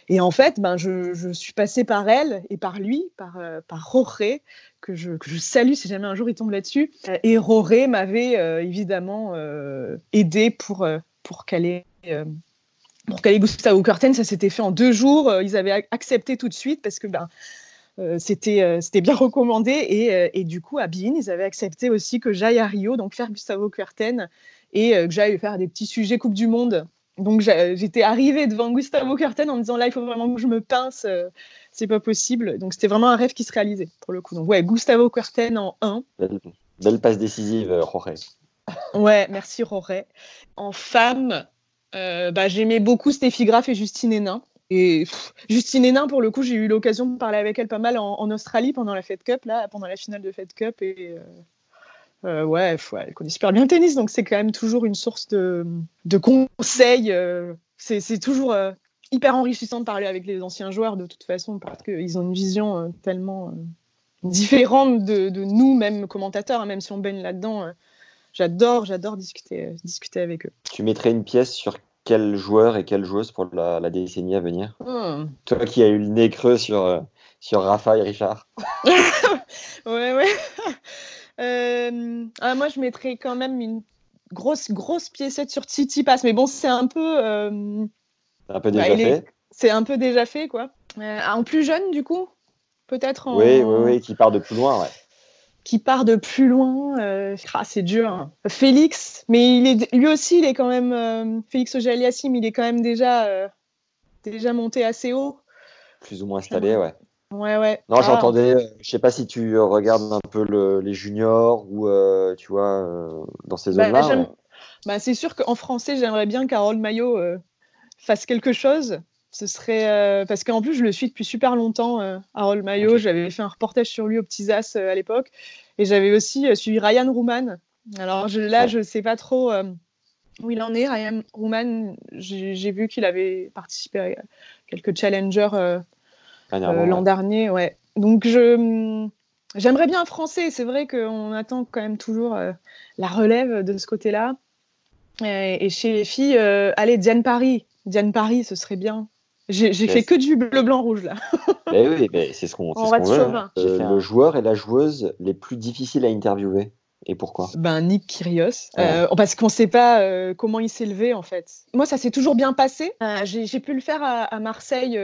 Et en fait, ben, je, suis passée par elle et par lui, par, euh, par Roré, que je, que je, salue si jamais un jour il tombe là-dessus. Et Roré m'avait euh, évidemment aidé pour, pour caler. pour caler Gustavo Kuerten, ça s'était fait en deux jours. Ils avaient accepté tout de suite parce que ben, euh, euh, c'était bien recommandé. Et, euh, et, du coup, à Bein, ils avaient accepté aussi que j'aille à Rio, donc faire Gustavo Kuerten, et que j'aille faire des petits sujets Coupe du Monde. Donc j'étais arrivée devant Gustavo Kuerten en me disant là, il faut vraiment que je me pince, c'est pas possible. Donc c'était vraiment un rêve qui se réalisait pour le coup. Donc ouais, Gustavo Kuerten en 1. Belle, passe décisive, Roré. ouais, merci Roré. En femme, bah, j'aimais beaucoup Stéphie Graff et Justine Hénin. Et Justine Hénin, pour le coup, j'ai eu l'occasion de parler avec elle pas mal en, Australie pendant la Fed Cup, là, pendant la finale de Fed Cup. Et euh, euh, ouais, elle connaît super bien le tennis, donc c'est quand même toujours une source de, conseils. Euh, c'est toujours hyper enrichissant de parler avec les anciens joueurs de toute façon, parce qu'ils ont une vision tellement différente de, de, nous, même commentateurs, hein, même si on baigne là-dedans. j'adore, j'adore discuter, discuter avec eux. Tu mettrais une pièce sur quel joueur et quelle joueuse pour la, décennie à venir hmm. Toi qui as eu le nez creux sur, euh, sur Rafa et Richard. ouais, ouais. Euh, ah, moi, je mettrais quand même une grosse, grosse piécette sur Titi Pass. Mais bon, c'est un peu. Euh, un peu déjà fait. C'est un peu déjà fait, quoi. en plus jeune, du coup Peut-être en. Oui, oui, oui, qui part de plus loin, ouais qui part de plus loin. Euh, ah, c'est dur. Hein. Félix, mais il est, lui aussi, il est quand même. Euh, Félix Ojaliassim, il est quand même déjà, euh, déjà monté assez haut. Plus ou moins installé, ouais. Ouais, ouais. Non, ah. j'entendais. Je sais pas si tu regardes un peu les juniors ou tu vois dans ces bah, zones-là. Bah, c'est sûr qu'en français, j'aimerais bien qu'Harold Maillot fasse quelque chose ce serait euh, parce qu'en plus je le suis depuis super longtemps euh, Harold Mayo j'avais fait un reportage sur lui au Petits As euh, à l'époque. Et j'avais aussi suivi Ryan Rouman. Alors je, là je sais pas trop où il en est Ryan Rouman. J'ai vu qu'il avait participé à quelques challengers l'an dernier ouais. Donc je j'aimerais bien un français. C'est vrai qu'on attend quand même toujours la relève de ce côté là et, et chez les filles allez Diane Paris. Diane Paris ce serait bien j'ai fait que du bleu, blanc, rouge là. mais oui, mais c'est ce qu'on veut. Euh, le joueur et la joueuse les plus difficiles à interviewer. Et pourquoi? Ben Nick Kyrgios, euh, parce qu'on ne sait pas euh, comment il s'est levé en fait. Moi, ça s'est toujours bien passé. J'ai pu le faire à, Marseille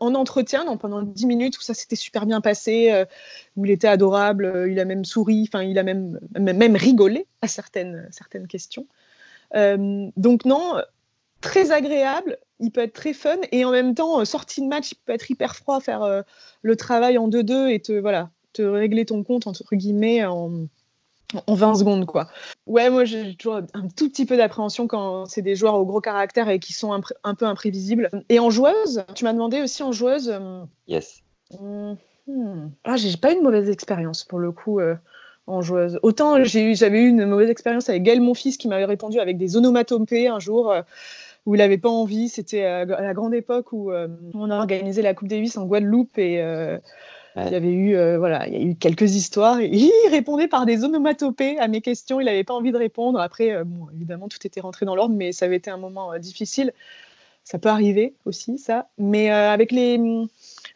en entretien, donc pendant 10 minutes où ça s'était super bien passé, où il était adorable, il a même souri, enfin il a même, même, même rigolé à certaines, certaines questions. donc non, très agréable, il peut être très fun et en même temps, euh, sortie de match, il peut être hyper froid, faire euh, le travail en 2-2 et te, voilà, te régler ton compte, entre guillemets, en, en 20 secondes. quoi. Ouais, moi j'ai toujours un tout petit peu d'appréhension quand c'est des joueurs au gros caractère et qui sont un, peu imprévisibles. Et en joueuse, tu m'as demandé aussi en joueuse. Euh, yes. Hmm, ah, j'ai pas eu une mauvaise expérience pour le coup. Euh, en joueuse. Autant j'avais eu une mauvaise expérience avec Gaël, mon fils, qui m'avait répondu avec des onomatopées un jour où il n'avait pas envie. C'était à, la grande époque où on a organisé la Coupe Davis en Guadeloupe et il y avait eu, euh, voilà, il y a eu quelques histoires. il répondait par des onomatopées à mes questions. Il n'avait pas envie de répondre. Après, euh, bon, évidemment, tout était rentré dans l'ordre, mais ça avait été un moment euh, difficile. Ça peut arriver aussi, ça. Mais avec les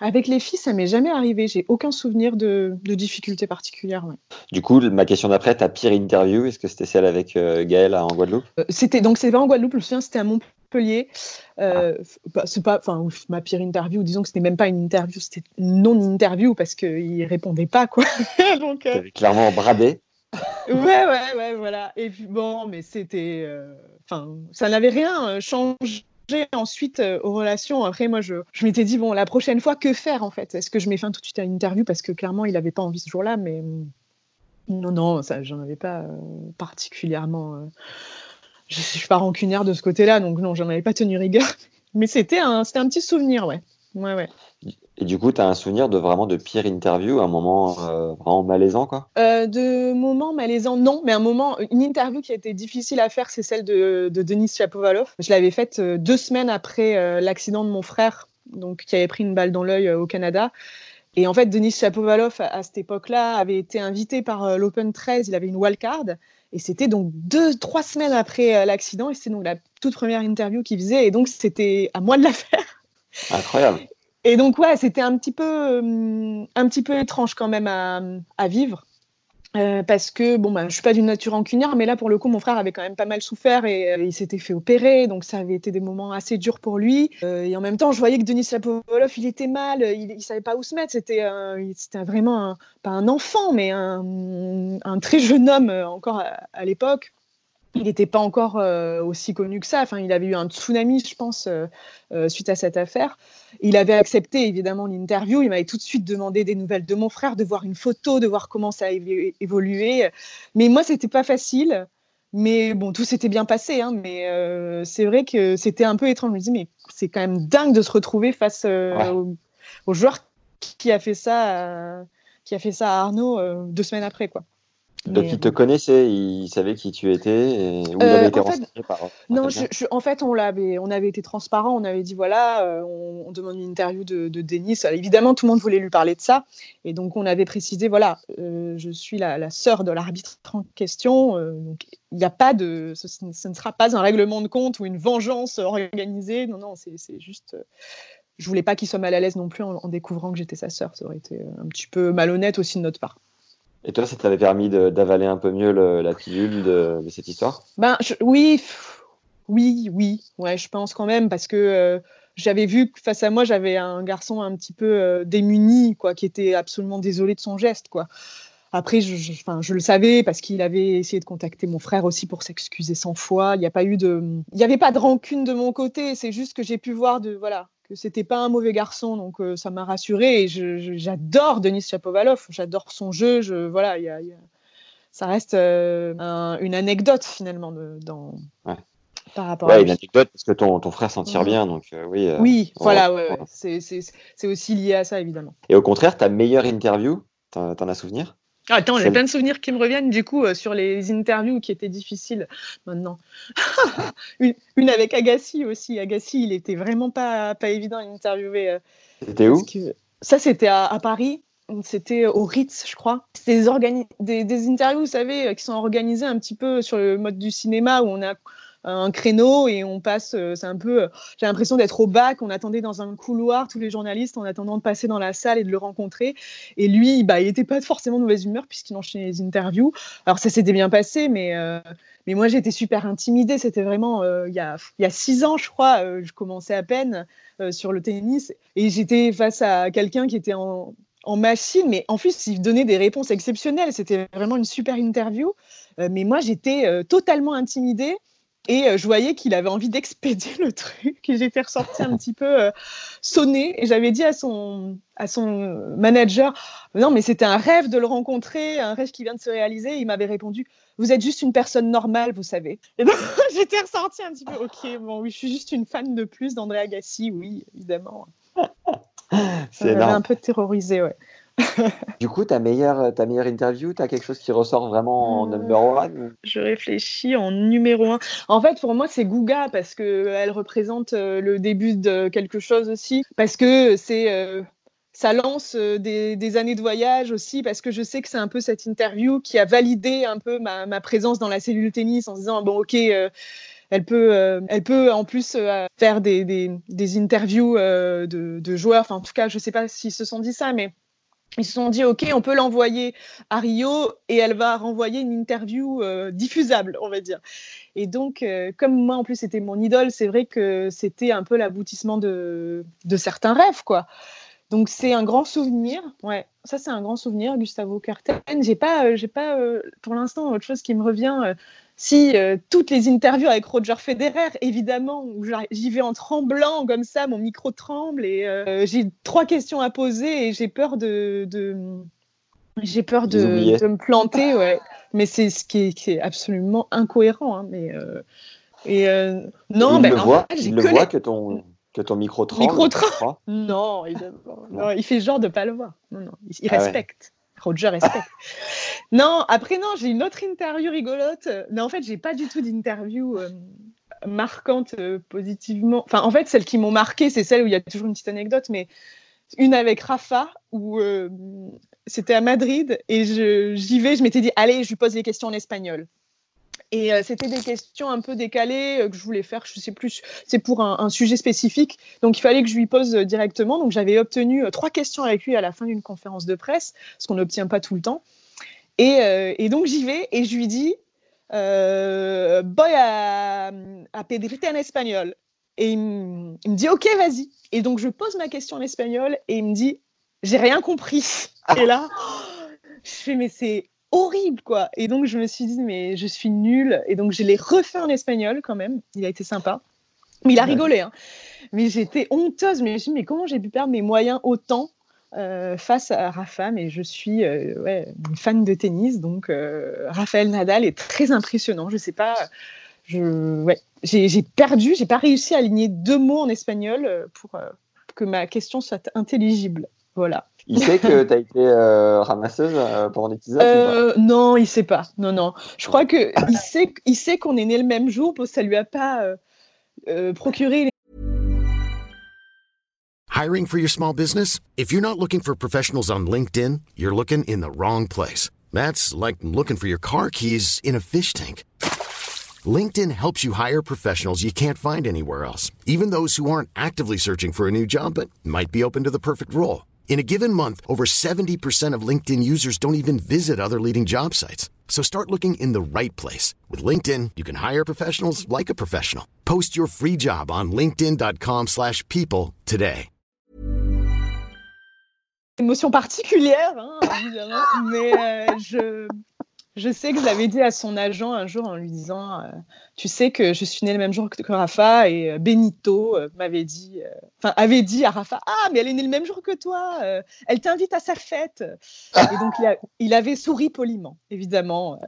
avec les filles, ça m'est jamais arrivé. J'ai aucun souvenir de, de difficultés particulières. Du coup, ma question d'après, ta pire interview, est-ce que c'était celle avec Gaëlle en Guadeloupe? C'était donc c'est pas en Guadeloupe. Je me souviens, c'était à Montpellier Montpellier. Euh, bah, c'est pas, enfin, ma pire interview. Disons que c'était même pas une interview, c'était une non-interview parce qu'il répondait pas, quoi. Donc, euh... clairement bradé. ouais, ouais, ouais, voilà. Et puis bon, mais c'était, euh, enfin, ça n'avait rien changé ensuite aux relations. Après, moi, je, je m'étais dit, bon, la prochaine fois, que faire en fait? Est-ce que je mets fin tout de suite à une interview? Parce que clairement, il n'avait pas envie ce jour-là, mais non, non, ça, j'en avais pas particulièrement je, ne suis pas rancunière de ce côté-là, donc non, j'en avais pas tenu rigueur. Mais c'était un, c'était un petit souvenir, ouais. Ouais, ouais. Et du coup, tu as un souvenir de vraiment de pire interview, un moment euh, vraiment malaisant, quoi? Euh, De moments malaisants, non, mais un moment, une interview qui a été difficile à faire, c'est celle de, de Denis Chapovalov. Je l'avais faite euh, deux semaines après l'accident de mon frère, donc qui avait pris une balle dans l'œil au Canada. Et en fait, Denis Chapovalov, à, à cette époque-là, avait été invité par l'Open 13, il avait une wildcard. Et c'était donc deux, trois semaines après euh, l'accident, et c'est donc la toute première interview qu'il faisait, et donc c'était à moi de la faire. Incroyable. Et donc ouais, c'était un petit peu, euh, un petit peu étrange quand même à, à vivre. Euh, parce que bon bah je suis pas d'une nature rancunière mais là pour le coup mon frère avait quand même pas mal souffert et il s'était fait opérer donc ça avait été des moments assez durs pour lui. Et en même temps je voyais que Denis Lapovolov il était mal il, il savait pas où se mettre. C'était vraiment pas un enfant mais un, un, très jeune homme encore à l'époque il n'était pas encore euh, aussi connu que ça. Enfin, il avait eu un tsunami, je pense, euh, euh, suite à cette affaire. Il avait accepté évidemment l'interview. Il m'avait tout de suite demandé des nouvelles de mon frère, de voir une photo, de voir comment ça a évolué. Mais moi, c'était pas facile. Mais bon, tout s'était bien passé. Hein. mais c'est vrai que c'était un peu étrange. Je me disais, mais c'est quand même dingue de se retrouver face au, joueur qui a fait ça, qui a fait ça à Arnaud deux semaines après, quoi. Donc il te connaissait, il savait qui tu étais, et... avait euh, été renseigné par. Non, en fait, on l'avait, on avait été transparent, on avait dit voilà, euh, on, demande une interview de, Denis. évidemment, tout le monde voulait lui parler de ça, et donc on avait précisé voilà, euh, je suis la, sœur de l'arbitre en question, donc il n'y a pas de, ce, ne sera pas un règlement de compte ou une vengeance organisée. Non, non, c'est juste je voulais pas qu'il soit mal à l'aise non plus en, en découvrant que j'étais sa sœur. Ça aurait été un petit peu malhonnête aussi de notre part. Et toi, ça t'avait permis d'avaler un peu mieux la pilule de, cette histoire? Ben oui, oui, oui, ouais, je pense quand même parce que euh, j'avais vu que face à moi, j'avais un garçon un petit peu euh, démuni, quoi, qui était absolument désolé de son geste, quoi. Après, je, je le savais parce qu'il avait essayé de contacter mon frère aussi pour s'excuser sans fois. Il n'y a pas eu de, il n'y avait pas de rancune de mon côté. C'est juste que j'ai pu voir de, voilà, que c'était pas un mauvais garçon, donc euh, ça m'a rassuré. Et j'adore Denis Chapovalov, j'adore son jeu. Je, voilà, y a, ça reste euh, une anecdote finalement de, dans, par rapport à une anecdote parce que ton, ton frère s'en tire mhm. bien, donc euh, oui. oui, voilà, c'est aussi lié à ça évidemment. Et au contraire, ta meilleure interview, t'en as souvenir? Attends, j'ai plein de souvenirs qui me reviennent du coup euh, sur les interviews qui étaient difficiles maintenant. une, avec Agassi aussi. Agassi, il était vraiment pas, pas évident à interviewer. Euh, c'était où Ça, c'était à, Paris. C'était au Ritz, je crois. C'est des, des, interviews, vous savez, euh, qui sont organisées un petit peu sur le mode du cinéma où on a un créneau et on passe. Euh, c'est un peu. Euh, j'ai l'impression d'être au bac. On attendait dans un couloir tous les journalistes en attendant de passer dans la salle et de le rencontrer. Et lui, bah, il n'était pas forcément de mauvaise humeur puisqu'il enchaînait les interviews. Alors ça s'était bien passé, mais euh, mais moi j'étais super intimidée. C'était vraiment il y a y a six ans, je crois. je commençais à peine sur le tennis et j'étais face à quelqu'un qui était en machine, mais en plus, il donnait des réponses exceptionnelles. C'était vraiment une super interview. mais moi, j'étais totalement intimidée Et euh, je voyais qu'il avait envie d'expédier le truc. Et j'ai fait ressortir un petit peu euh, sonné. Et j'avais dit à son, à son manager Non, mais c'était un rêve de le rencontrer, un rêve qui vient de se réaliser. il m'avait répondu Vous êtes juste une personne normale, vous savez. Et donc j'étais ressortie un petit peu Ok, bon, oui, je suis juste une fan de plus d'André Agassi, oui, évidemment. C'est un peu terrorisé, ouais. du coup, ta meilleure, ta meilleure interview, tu as quelque chose qui ressort vraiment en number one Je réfléchis en numéro un. En fait, pour moi, c'est Gouga parce qu'elle représente euh, le début de quelque chose aussi. Parce que c'est. Euh, ça lance euh, des, années de voyage aussi, parce que je sais que c'est un peu cette interview qui a validé un peu ma, présence dans la cellule tennis en se disant bon, ok, elle peut, elle peut en plus faire des, des, interviews de, de, joueurs. Enfin, en tout cas, je ne sais pas s'ils se sont dit ça, mais ils se sont dit, OK, on peut l'envoyer à Rio et elle va renvoyer une interview euh, diffusable, on va dire. Et donc, euh, comme moi, en plus, c'était mon idole, c'est vrai que c'était un peu l'aboutissement de, certains rêves, quoi. Donc, c'est un grand souvenir. Ouais, ça, c'est un grand souvenir, Gustavo Carten. J'ai pas, euh, j'ai pas pour l'instant, autre chose qui me revient si euh, toutes les interviews avec Roger Federer, évidemment, où j'y vais en tremblant comme ça, mon micro tremble et euh, j'ai trois questions à poser et j'ai peur de, j'ai peur de, me planter, ouais. Mais c'est ce qui est, absolument incohérent. Hein, mais euh, et non, il ben, le voit, il le voit que ton que ton micro tremble. Micro tremble. Non, non, il fait genre de pas le voir. Non, non, il, ah respecte. Roger respecte. non, après, non, j'ai une autre interview rigolote. Mais en fait, j'ai pas du tout d'interview euh, marquante euh, positivement. Enfin, en fait, celles qui m'ont marqué, c'est celle où il y a toujours une petite anecdote, mais une avec Rafa, où euh, c'était à Madrid, et j'y vais, je m'étais dit, allez, je lui pose les questions en espagnol. Et euh, c'était des questions un peu décalées euh, que je voulais faire, je sais plus, c'est pour un, sujet spécifique. Donc il fallait que je lui pose euh, directement. Donc j'avais obtenu trois questions avec lui à la fin d'une conférence de presse, ce qu'on n'obtient pas tout le temps. Et, donc j'y vais et je lui dis a, a pedirte en espagnol. Et il, me dit Ok, vas-y. Et donc je pose ma question en espagnol et il me dit J'ai rien compris. Et là, je fais Mais c'est horrible, quoi. Et donc, je me suis dit, mais je suis nulle. Et donc, je l'ai refait en espagnol quand même. Il a été sympa. Mais il a rigolé. Hein. Mais j'étais honteuse. Mais je me suis dit, mais comment j'ai pu perdre mes moyens autant euh, face à Rafa? Mais je suis euh, ouais, une fan de tennis. Donc, euh, Raphaël Nadal est très impressionnant. Je sais pas. Je, ouais, j'ai perdu. J'ai pas réussi à aligner deux mots en espagnol pour que ma question soit intelligible. Voilà. Il sait que tu as été euh, ramasseuse euh, pendant l'épisode euh, Non, il sait pas. Non, non. Je crois que il sait, il sait qu'on est né le même jour, parce que ça lui a pas euh, euh, procuré. Hiring for your small business? If you're not looking for professionals on LinkedIn, you're looking in the wrong place. That's like looking for your car keys in a fish tank. LinkedIn helps you hire professionals you can't find anywhere else, even those who aren't actively searching for a new job but might be open to the perfect role. In a given month, over 70% of LinkedIn users don't even visit other leading job sites. So start looking in the right place. With LinkedIn, you can hire professionals like a professional. Post your free job on linkedin.com slash people today. Émotion particulière, hein, mais euh, je... Je sais que je l'avais dit à son agent un jour en lui disant euh, Tu sais que je suis née le même jour que, Rafa et euh, Benito euh, m'avait dit, enfin, avait dit à Rafa Ah, mais elle est née le même jour que toi, elle t'invite à sa fête. Et donc, il, avait souri poliment, évidemment,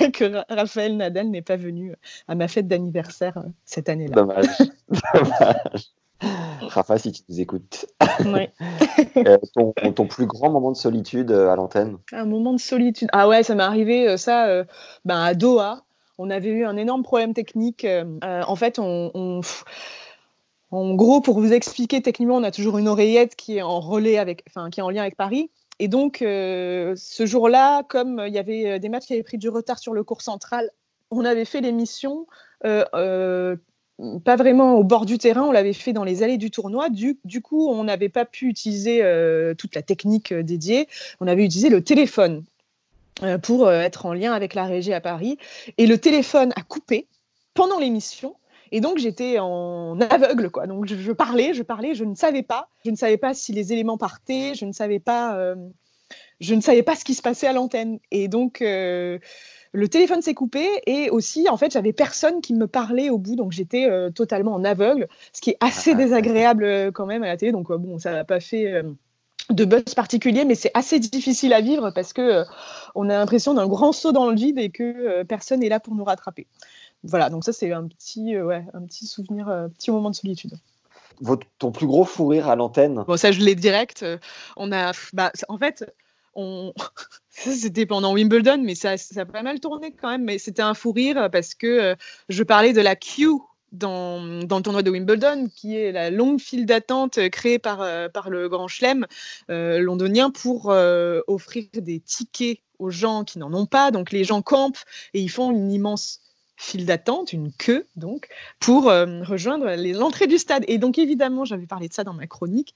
que Raphaël Nadal n'est pas venu à ma fête d'anniversaire cette année-là. Dommage. Dommage. Rafa, si tu nous écoutes. Euh, ton, plus grand moment de solitude euh, à l'antenne Un moment de solitude. Ah ouais, ça m'est arrivé, euh, ça, ben à Doha. On avait eu un énorme problème technique. en fait, on, en gros, pour vous expliquer techniquement, on a toujours une oreillette qui est en relais avec, enfin, qui est en lien avec Paris. Et donc, ce jour-là, comme il y avait des matchs qui avaient pris du retard sur le cours central, on avait fait l'émission pas vraiment au bord du terrain, on l'avait fait dans les allées du tournoi. Du, coup, on n'avait pas pu utiliser euh, toute la technique euh, dédiée. On avait utilisé le téléphone euh, pour être en lien avec la régie à Paris. Et le téléphone a coupé pendant l'émission. Et donc j'étais en aveugle, quoi. Donc je, parlais, je parlais, je ne savais pas. Je ne savais pas si les éléments partaient, je ne savais pas, je ne savais pas ce qui se passait à l'antenne. Et donc le téléphone s'est coupé et aussi, en fait, j'avais personne qui me parlait au bout, donc j'étais euh, totalement en aveugle, ce qui est assez désagréable euh, quand même à la télé. Donc, euh, bon, ça n'a pas fait de buzz particulier, mais c'est assez difficile à vivre parce que on a l'impression d'un grand saut dans le vide et que personne n'est là pour nous rattraper. Voilà, donc ça, c'est un petit, ouais, un petit souvenir, un petit moment de solitude. Votre, ton plus gros fou rire à l'antenne? Bon, ça, je l'ai direct. On a, bah, en fait, c'était pendant Wimbledon, mais ça, ça, a pas mal tourné quand même. Mais c'était un fou rire parce que euh, je parlais de la queue dans, dans, le tournoi de Wimbledon, qui est la longue file d'attente créée par, euh, par le Grand Chelem euh, londonien pour offrir des tickets aux gens qui n'en ont pas. Donc les gens campent et ils font une immense file d'attente, une queue donc, pour euh, rejoindre l'entrée du stade. Et donc évidemment, j'avais parlé de ça dans ma chronique.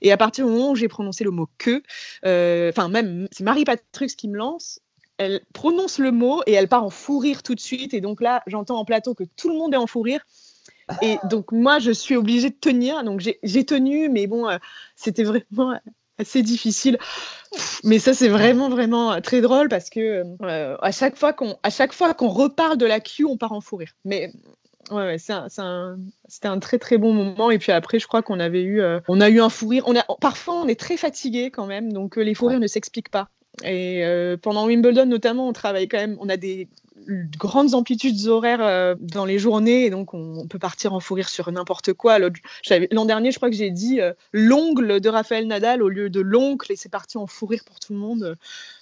Et à partir du moment où j'ai prononcé le mot queue, euh, enfin même, c'est Marie Patrux qui me lance. Elle prononce le mot et elle part en fou rire tout de suite. Et donc là, j'entends en plateau que tout le monde est en fou rire. Et donc moi, je suis obligée de tenir. Donc j'ai tenu, mais bon, euh, c'était vraiment assez difficile. Mais ça, c'est vraiment, vraiment très drôle parce que euh, à chaque fois qu'on, qu'on reparle de la Q, on part en fou rire. Mais ouais, un, c'était un, très, très bon moment. Et puis après, je crois qu'on avait eu, euh, on a eu un fou rire. On a, parfois, on est très fatigué quand même, donc euh, les fous rires ne s'expliquent pas. Et pendant Wimbledon notamment, on travaille quand même, on a des grandes amplitudes horaires euh, dans les journées et donc on, peut partir en fou rire sur n'importe quoi. L'an dernier, je crois que j'ai dit euh, l'ongle de Raphaël Nadal au lieu de l'oncle et c'est parti en fou rire pour tout le monde euh,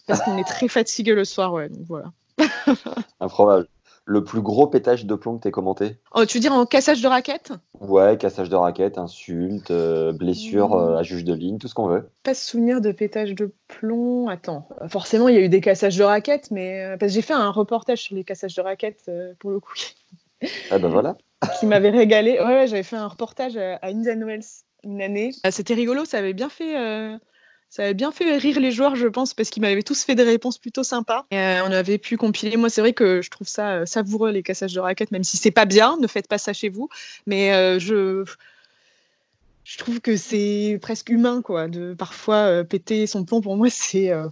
parce qu'on est très fatigué le soir. Ouais, donc voilà. Improbable le plus gros pétage de plomb que tu commenté oh, Tu veux dire en cassage de raquette Ouais, cassage de raquette, insulte, euh, blessure mmh. euh, à juge de ligne, tout ce qu'on veut. Pas souvenir de pétage de plomb. Attends, forcément, il y a eu des cassages de raquettes, mais euh, parce que j'ai fait un reportage sur les cassages de raquettes pour le coup. ah ben voilà. qui m'avait régalé. Ouais, ouais j'avais fait un reportage à Indian Wells une année. C'était rigolo, ça avait bien fait ça avait bien fait rire les joueurs, je pense, parce qu'ils m'avaient tous fait des réponses plutôt sympas. Et, euh, on avait pu compiler. Moi, c'est vrai que je trouve ça euh, savoureux les cassages de raquettes, même si c'est pas bien. Ne faites pas ça chez vous. Mais euh, je je trouve que c'est presque humain, quoi, de parfois euh, péter son plomb. Pour moi, c'est euh,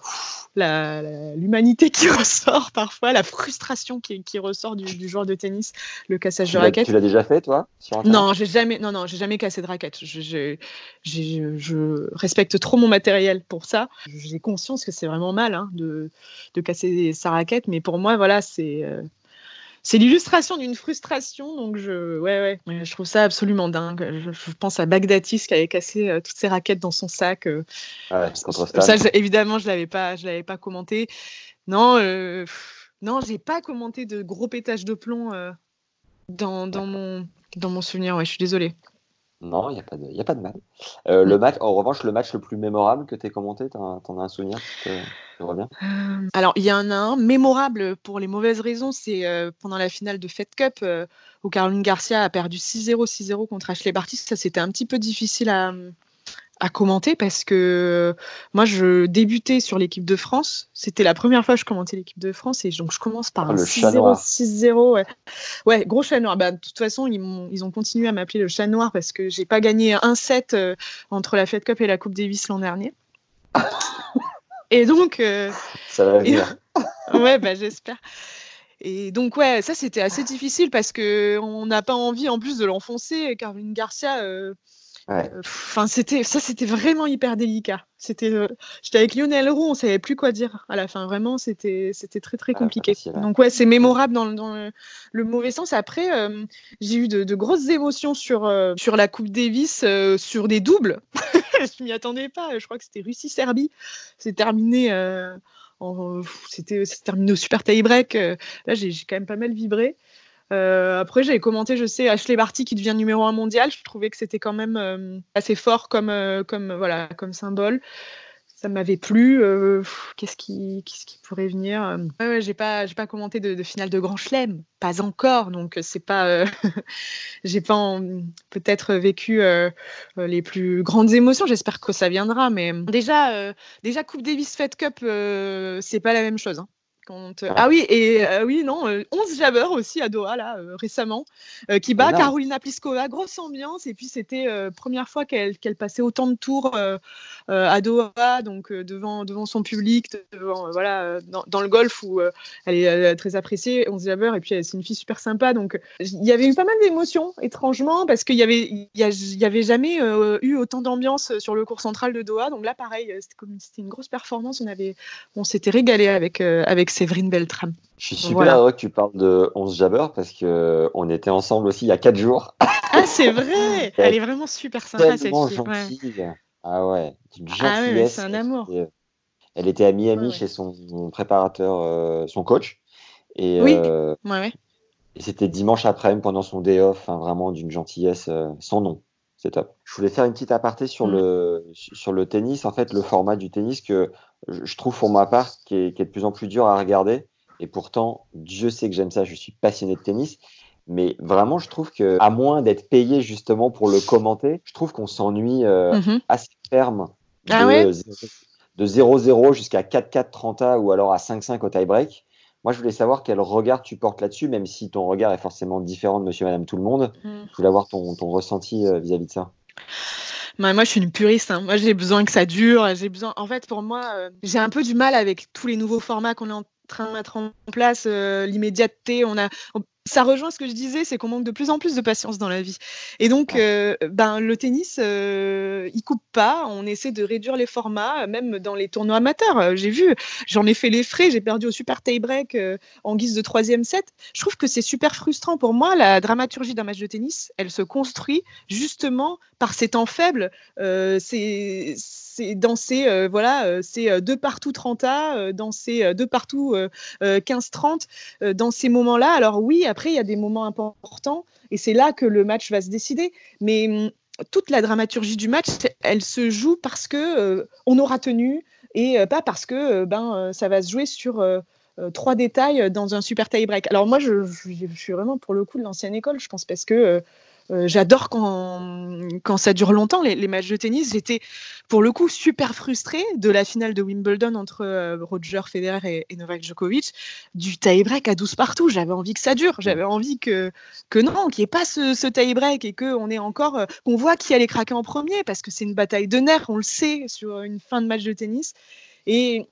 l'humanité qui ressort parfois, la frustration qui, ressort du, joueur de tennis, le cassage de raquette. Tu l'as déjà fait, toi Non, j'ai jamais, non, non, j'ai jamais cassé de raquette. Je, je, respecte trop mon matériel pour ça. J'ai conscience que c'est vraiment mal hein, de, de, casser sa raquette, mais pour moi, voilà, c'est euh, c'est l'illustration d'une frustration. Donc, je, ouais, ouais, je trouve ça absolument dingue. Je, pense à Bagdatis qui avait cassé euh, toutes ses raquettes dans son sac. Euh. Ah ça, évidemment, je l'avais pas, je l'avais pas commenté. Non, euh, non, j'ai pas commenté de gros pétage de plomb euh, dans, dans, mon, dans mon souvenir. Ouais, je suis désolée. Non, il n'y a, pas de, a pas de mal. Euh, le match, en revanche, le match le plus mémorable que tu as commenté, tu en as un souvenir qui te, revient? Euh, Alors, il y en a un mémorable pour les mauvaises raisons, c'est euh, pendant la finale de Fed Cup où Caroline Garcia a perdu 6-0, 6-0 contre Ashley Barty. Ça, c'était un petit peu difficile à, à commenter parce que moi je débutais sur l'équipe de France. C'était la première fois que je commentais l'équipe de France et donc je commence par ah, un 6-0, 6-0. Ouais. ouais, gros chat noir. Bah, de toute façon, ils, ont, ils ont continué à m'appeler le chat noir parce que j'ai pas gagné un set euh, entre la Fed Cup et la Coupe Davis l'an dernier. et donc. Euh, ça va venir. ouais, bah, j'espère. Et donc ouais, ça c'était assez difficile parce que on n'a pas envie en plus de l'enfoncer. Caroline Garcia, euh, Enfin, c'était ça, c'était vraiment hyper délicat. C'était, euh, j'étais avec Lionel Roux, on savait plus quoi dire à la fin. Vraiment, c'était, c'était très très compliqué. Donc ouais, c'est mémorable dans, dans le, mauvais sens. Après, euh, j'ai eu de, grosses émotions sur euh, sur la Coupe Davis, sur des doubles. je m'y attendais pas. Je crois que c'était Russie-Serbie. C'est terminé. C'était, terminé au super tie-break. là, j'ai quand même pas mal vibré. Euh, après, j'avais commenté, je sais, Ashley Barty qui devient numéro un mondial. Je trouvais que c'était quand même euh, assez fort comme, euh, comme, voilà, comme symbole. Ça m'avait plu. Qu'est-ce qui, qui, pourrait venir ouais, J'ai pas, pas commenté de, finale de Grand Chelem, pas encore. Donc c'est pas, j'ai pas peut-être vécu les plus grandes émotions. J'espère que ça viendra. Mais déjà, déjà Coupe Davis Fed Cup, c'est pas la même chose. Hein Quand, ah oui, et oui, non, 11 jabbers aussi à Doha, là, récemment, qui bat Carolina Pliskova. Grosse ambiance. Et puis, c'était première fois qu'elle passait autant de tours à Doha, donc devant, devant son public, devant, voilà, dans, le golf où elle est très appréciée, 11 jabbers. Et puis, c'est une fille super sympa. Donc, il y avait eu pas mal d'émotions, étrangement, parce qu'il y avait, il y, avait jamais eu autant d'ambiance sur le cours central de Doha. Donc là, pareil, c'était une grosse performance. On avait, on s'était régalé avec, avec Séverine Beltram. Je suis super heureux que tu parles de 11 Jabber parce que on était ensemble aussi il y a 4 jours. Ah, c'est vrai Elle est vraiment super sympa cette fille. Ah ouais, une ah ouais, c'est un amour. Elle était à Miami chez son préparateur, euh, son coach. Et, oui, euh, ouais, Et c'était dimanche après-midi pendant son day off, vraiment d'une gentillesse euh, sans nom. C'est top. Je voulais faire une petite aparté sur, mm. le, sur le tennis. En fait, le format du tennis que je trouve pour ma part qui est, qui est de plus en plus dur à regarder. Et pourtant, Dieu sait que j'aime ça. Je suis passionné de tennis. Mais vraiment, je trouve que, à moins d'être payé justement pour le commenter, je trouve qu'on s'ennuie euh, mm-hmm. assez ferme ah de, 0-0 jusqu'à 4-4 30 ou alors à 5-5 au tie-break. Moi, je voulais savoir quel regard tu portes là-dessus, même si ton regard est forcément différent de monsieur, madame, tout le monde. Mm. Je voulais avoir ton, ton ressenti euh, vis-à-vis de ça. Bah, moi, je suis une puriste. Hein. Moi, j'ai besoin que ça dure. J'ai besoin. En fait, pour moi, euh, j'ai un peu du mal avec tous les nouveaux formats qu'on est en train de mettre en place, l'immédiateté. On a, ça rejoint ce que je disais, c'est qu'on manque de plus en plus de patience dans la vie. Et donc, euh, ben, le tennis, euh, il coupe pas. On essaie de réduire les formats, même dans les tournois amateurs. Euh, j'ai vu, j'en ai fait les frais. J'ai perdu au super tie-break en guise de troisième set. Je trouve que c'est super frustrant pour moi. La dramaturgie d'un match de tennis, elle se construit justement par ces temps faibles. c'est dans ces voilà, c'est deux partout 30 A, dans ces deux partout 15-30, dans ces moments-là. Alors oui après, il y a des moments importants et c'est là que le match va se décider. Mais hum, toute la dramaturgie du match, elle se joue parce que euh, on aura tenu et euh, pas parce que euh, ben ça va se jouer sur trois détails dans un super tie break. Alors moi, je, je, suis vraiment pour le coup de l'ancienne école, je pense, parce que euh, j'adore quand, quand ça dure longtemps, les, matchs de tennis. J'étais pour le coup super frustrée de la finale de Wimbledon entre euh, Roger Federer et, Novak Djokovic, du tie-break à 12 partout. J'avais envie que ça dure. J'avais envie que, que non, qu'il n'y ait pas ce, ce tie-break et qu'on ait encore, euh, qu'on voit qui allait craquer en premier parce que c'est une bataille de nerfs, on le sait, sur une fin de match de tennis. Et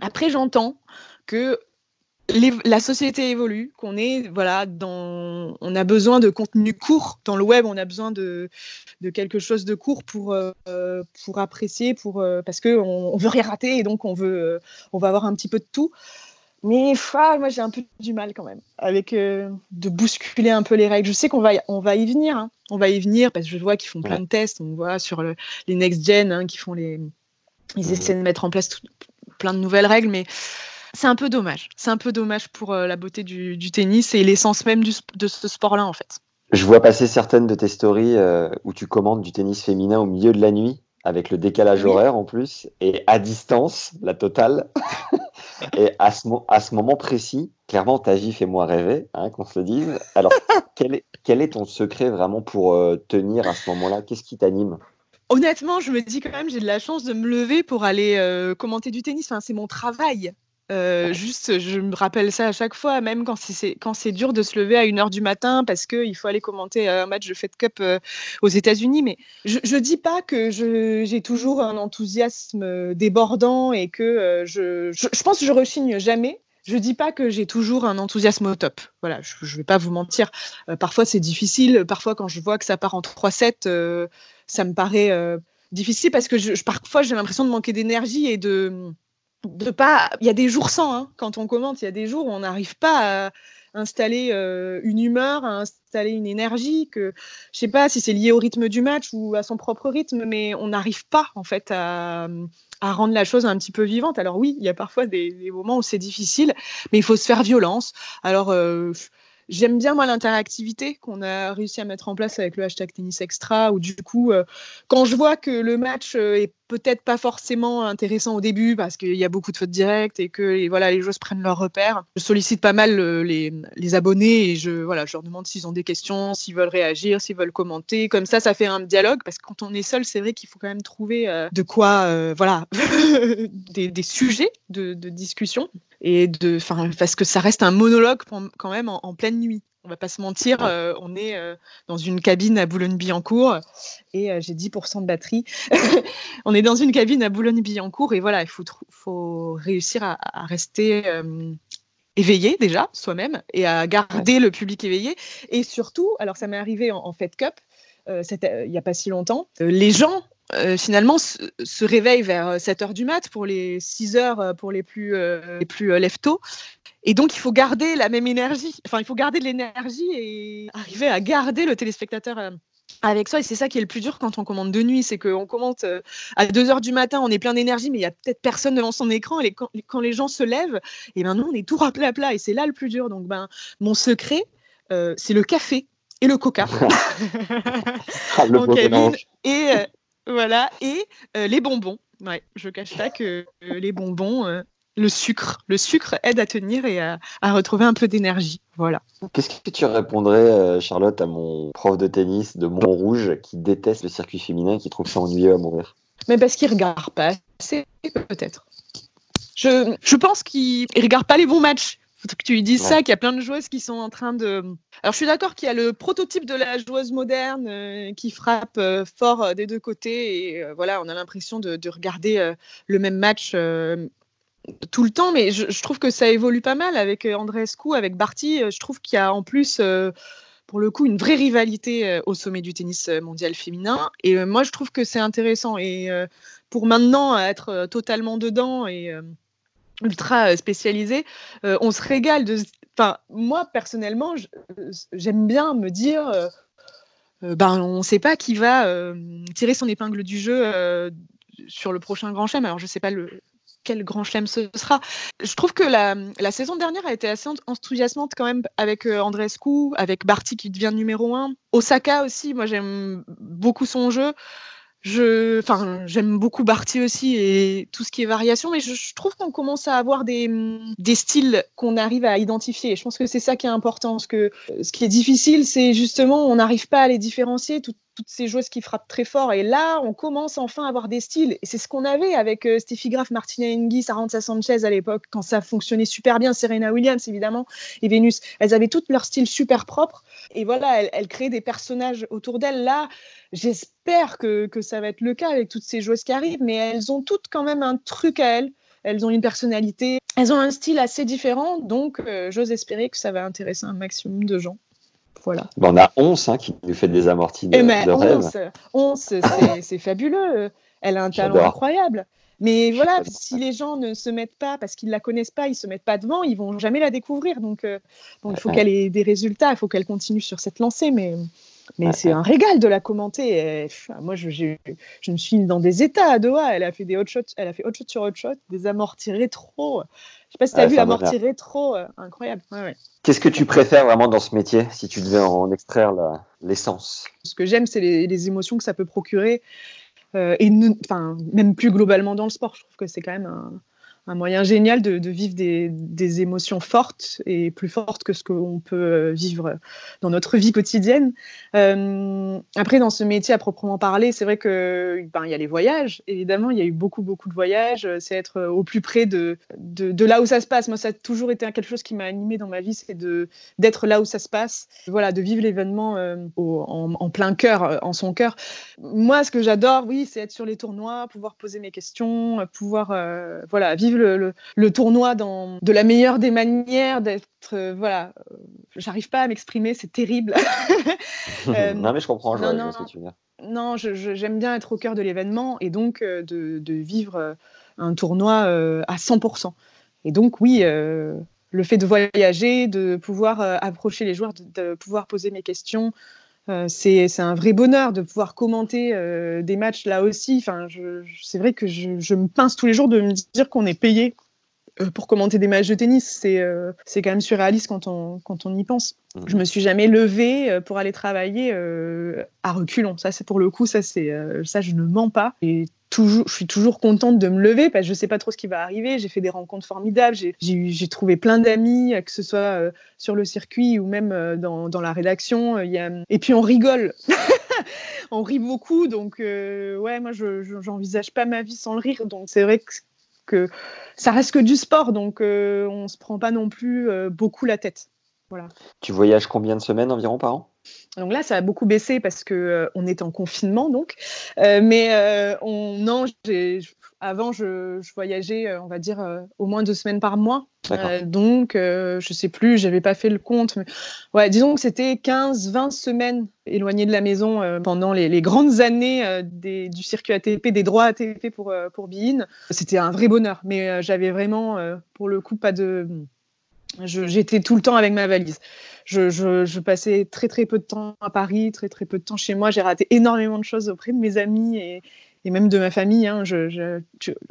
après, j'entends que la société évolue, qu'on est voilà dans, on a besoin de contenu court dans le web, on a besoin de, de quelque chose de court pour euh, pour apprécier, pour euh, parce que on, veut rien rater et donc on veut euh, on va avoir un petit peu de tout. Mais ah, moi j'ai un peu du mal quand même avec de bousculer un peu les règles. Je sais qu'on va on va y venir, hein. on va y venir parce que je vois qu'ils font plein de tests, on voit sur les next gen hein, qui font les ils mmh. essaient de mettre en place plein de nouvelles règles, mais c'est un peu dommage. C'est un peu dommage pour euh, la beauté du, tennis et l'essence même de ce sport-là, en fait. Je vois passer certaines de tes stories euh, où tu commandes du tennis féminin au milieu de la nuit, avec le décalage horaire en plus, et à distance, la totale. et à ce, à ce, moment précis, clairement, ta vie fait moi rêver, hein, qu'on se le dise. Alors, quel est, quel est, ton secret vraiment pour euh, tenir à ce moment-là? Qu'est-ce qui t'anime? Honnêtement, je me dis quand même, j'ai de la chance de me lever pour aller commenter du tennis. Enfin, c'est mon travail. Euh, juste, je me rappelle ça à chaque fois, même quand c'est dur de se lever à 1h du matin parce qu'il faut aller commenter un match de Fed Cup euh, aux États-Unis. Mais je, ne dis pas que j'ai toujours un enthousiasme débordant et que euh, je, je, pense que je rechigne jamais. Je dis pas que j'ai toujours un enthousiasme au top. Voilà, je, ne vais pas vous mentir. parfois c'est difficile. Parfois quand je vois que ça part en 3-7, ça me paraît difficile parce que parfois j'ai l'impression de manquer d'énergie et de de pas. Il y a des jours sans hein, quand on commente. Il y a des jours où on n'arrive pas à installer euh, une humeur, à installer une énergie. Que je sais pas si c'est lié au rythme du match ou à son propre rythme, mais on n'arrive pas en fait à, rendre la chose un petit peu vivante. Alors oui, il y a parfois des, moments où c'est difficile, mais il faut se faire violence. Alors euh, J'aime bien moi l'interactivité qu'on a réussi à mettre en place avec le hashtag tennis extra, où du coup, euh, quand je vois que le match est peut-être pas forcément intéressant au début parce qu'il y a beaucoup de fautes directes et que voilà, les joueurs prennent leurs repères. Je sollicite pas mal euh, les, abonnés et je, voilà, je leur demande s'ils ont des questions, s'ils veulent réagir, s'ils veulent commenter. Comme ça, ça fait un dialogue parce que quand on est seul, c'est vrai qu'il faut quand même trouver euh, de quoi, euh, voilà, des, sujets de, discussion. Et de, enfin, parce que ça reste un monologue quand même en, pleine nuit. On va pas se mentir, euh, on est euh, dans une cabine à Boulogne-Billancourt et euh, j'ai 10% de batterie. on est dans une cabine à Boulogne-Billancourt et voilà, il faut, faut réussir à, rester éveillé déjà soi-même et à garder le public éveillé. Et surtout, alors ça m'est arrivé en, en Fed Cup, il n'y a pas si longtemps, les gens euh, finalement se, réveille vers 7 euh, heures du mat pour les 6 heures euh, pour les plus, les plus lève-tôt. Et donc, il faut garder la même énergie. Enfin, il faut garder de l'énergie et arriver à garder le téléspectateur avec soi. Et c'est ça qui est le plus dur quand on commande de nuit. C'est qu'on commente à 2 heures du matin, on est plein d'énergie, mais il y a peut-être personne devant son écran. Et quand, les gens se lèvent, et ben nous, on est tout à plat plat. Et c'est là le plus dur. Donc, ben, mon secret, c'est le café et le coca. ah, le beau Et voilà, et euh, les bonbons. Ouais, je cache pas que euh, les bonbons, euh, le sucre, le sucre aide à tenir et à, retrouver un peu d'énergie. Voilà. Qu'est-ce que tu répondrais, Charlotte, à mon prof de tennis de Montrouge qui déteste le circuit féminin et qui trouve ça ennuyeux à mourir? Mais parce qu'il regarde pas assez, peut-être. Je, je pense qu'il regarde pas les bons matchs que tu lui dises ça, qu'il y a plein de joueuses qui sont en train de. Alors, je suis d'accord qu'il y a le prototype de la joueuse moderne euh, qui frappe euh, fort euh, des deux côtés. Et voilà, on a l'impression de, regarder le même match tout le temps. Mais je, trouve que ça évolue pas mal avec Andreescu, avec Barty. Je trouve qu'il y a en plus. pour le coup, une vraie rivalité au sommet du tennis mondial féminin. Et moi, je trouve que c'est intéressant. Et pour maintenant être totalement dedans et ultra euh, spécialisé, euh, on se régale de. Enfin, moi personnellement, j'aime bien me dire. Euh, ben, on ne sait pas qui va tirer son épingle du jeu sur le prochain Grand Chelem. Alors, je ne sais pas quel Grand Chelem ce sera. Je trouve que la, la, saison dernière a été assez enthousiasmante quand même avec Andrescu, avec Barty qui devient numéro 1. Osaka aussi, moi j'aime beaucoup son jeu je, enfin, j'aime beaucoup Barty aussi et tout ce qui est variation, mais je, trouve qu'on commence à avoir des, des styles qu'on arrive à identifier. je pense que c'est ça qui est important, parce que ce qui est difficile, c'est justement on n'arrive pas à les différencier. Toutes ces joueuses qui frappent très fort. Et là, on commence enfin à avoir des styles. Et c'est ce qu'on avait avec euh, Steffi Graf, Martina Hingis, Arantxa Sanchez à l'époque, quand ça fonctionnait super bien. Serena Williams, évidemment, et Vénus. Elles avaient toutes leur style super propre. Et voilà, elles, elles créaient des personnages autour d'elles. Là, J'espère que, que, ça va être le cas avec toutes ces joueuses qui arrivent, mais elles ont toutes quand même un truc à elles. Elles ont une personnalité, elles ont un style assez différent, donc euh, j'ose espérer que ça va intéresser un maximum de gens. Voilà. on a 11 hein, qui nous fait des amortis de, eh ben, de rêve. 11, c'est fabuleux. Elle a un talent incroyable. Mais voilà, si les gens ne se mettent pas, parce qu'ils la connaissent pas, ils se mettent pas devant, ils vont jamais la découvrir. Donc, euh, donc il faut qu'elle ait des résultats, il faut qu'elle continue sur cette lancée. Mais mais c'est un régal de la commenter. moi, je, je, me suis dans des états à Doha. Elle a fait des hot shots, elle a fait hot shot sur hot shot, des amortis rétro. Je sais pas si tu as vu amortis rétro, euh, incroyable. Qu'est-ce que tu préfères vraiment dans ce métier, si tu devais en extraire l'essence? Ce que j'aime, c'est les, émotions que ça peut procurer. Euh, et enfin, même plus globalement dans le sport, je trouve que c'est quand même un, un moyen génial de, vivre des, émotions fortes et plus fortes que ce qu'on peut euh, vivre dans notre vie quotidienne. Euh, après, dans ce métier à proprement parler, c'est vrai que ben, y a les voyages. Évidemment, il y a eu beaucoup beaucoup de voyages. C'est être au plus près de, là où ça se passe. Moi, ça a toujours été quelque chose qui m'a animé dans ma vie, c'est d'être là où ça se passe. Voilà, de vivre l'événement euh, en, plein cœur, en son cœur. Moi, ce que j'adore, oui, c'est être sur les tournois, pouvoir poser mes questions, pouvoir voilà vivre le, tournoi dans, de la meilleure des manières, d'être. Euh, voilà, euh, j'arrive pas à m'exprimer, c'est terrible. Euh, non, mais je comprends, je non, ce que tu veux dire. Non, j'aime bien être au cœur de l'événement et donc de, de, vivre un tournoi à 100%. Et donc, oui, le fait de voyager, de pouvoir approcher les joueurs, de, pouvoir poser mes questions, euh, c'est un vrai bonheur de pouvoir commenter euh, des matchs là aussi. Enfin, c'est vrai que je, me pince tous les jours de me dire qu'on est payé pour commenter des matchs de tennis. C'est quand même surréaliste quand on, quand on y pense. Mmh. Je me suis jamais levée pour aller travailler à reculons. Ça, c'est pour le coup, ça, c'est ça, je ne mens pas. Et toujours, je suis toujours contente de me lever parce que je sais pas trop ce qui va arriver. J'ai fait des rencontres formidables. J'ai trouvé plein d'amis, que ce soit euh, sur le circuit ou même euh, dans, dans, la rédaction. Il y a... Et puis on rigole. on rit beaucoup. Donc, euh, ouais, moi, je n'envisage pas ma vie sans le rire. Donc, c'est vrai que que ça reste que du sport, donc on se prend pas non plus beaucoup la tête. Voilà. Tu voyages combien de semaines environ par an? Donc là, ça a beaucoup baissé parce que on est en confinement, donc. mais on, non, avant, je, voyageais, on va dire, au moins deux semaines par mois. donc, je sais plus, j'avais pas fait le compte. Mais... Ouais, disons que c'était 15-20 semaines éloignées de la maison pendant les, grandes années du circuit ATP, des droits ATP pour, pour Bein. C'était un vrai bonheur, mais j'avais vraiment, pour le coup, pas de J'étais tout le temps avec ma valise. Je, je, passais très très peu de temps à Paris, très très peu de temps chez moi. J'ai raté énormément de choses auprès de mes amis et, et même de ma famille. Hein. Je,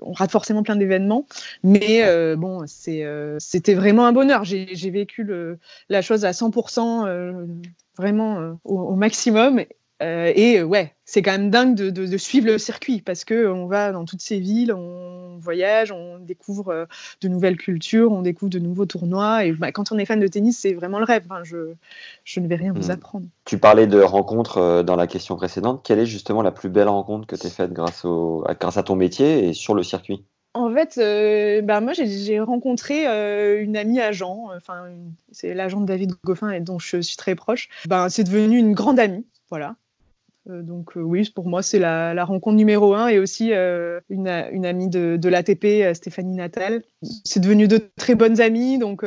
on rate forcément plein d'événements, mais euh, bon, euh, c'était vraiment un bonheur. J'ai vécu le, la chose à 100%, euh, vraiment au, au, maximum. Euh, et ouais, c'est quand même dingue de, suivre le circuit parce que on va dans toutes ces villes, on voyage, on découvre euh, de nouvelles cultures, on découvre de nouveaux tournois. Et bah, quand on est fan de tennis, c'est vraiment le rêve. je, je, ne vais rien vous hmm. apprendre. Tu parlais de rencontres euh, dans la question précédente. Quelle est justement la plus belle rencontre que tu as faite grâce, au, grâce à ton métier et sur le circuit? En fait, bah moi, j'ai rencontré une amie agent, enfin, c'est l'agent de David Goffin et dont je suis très proche. Ben, c'est devenu une grande amie, voilà. Euh, donc euh, oui, pour moi, c'est la, rencontre numéro un et aussi euh, une, amie de, l'ATP, Stéphanie Natal. C'est devenu de très bonnes amies, donc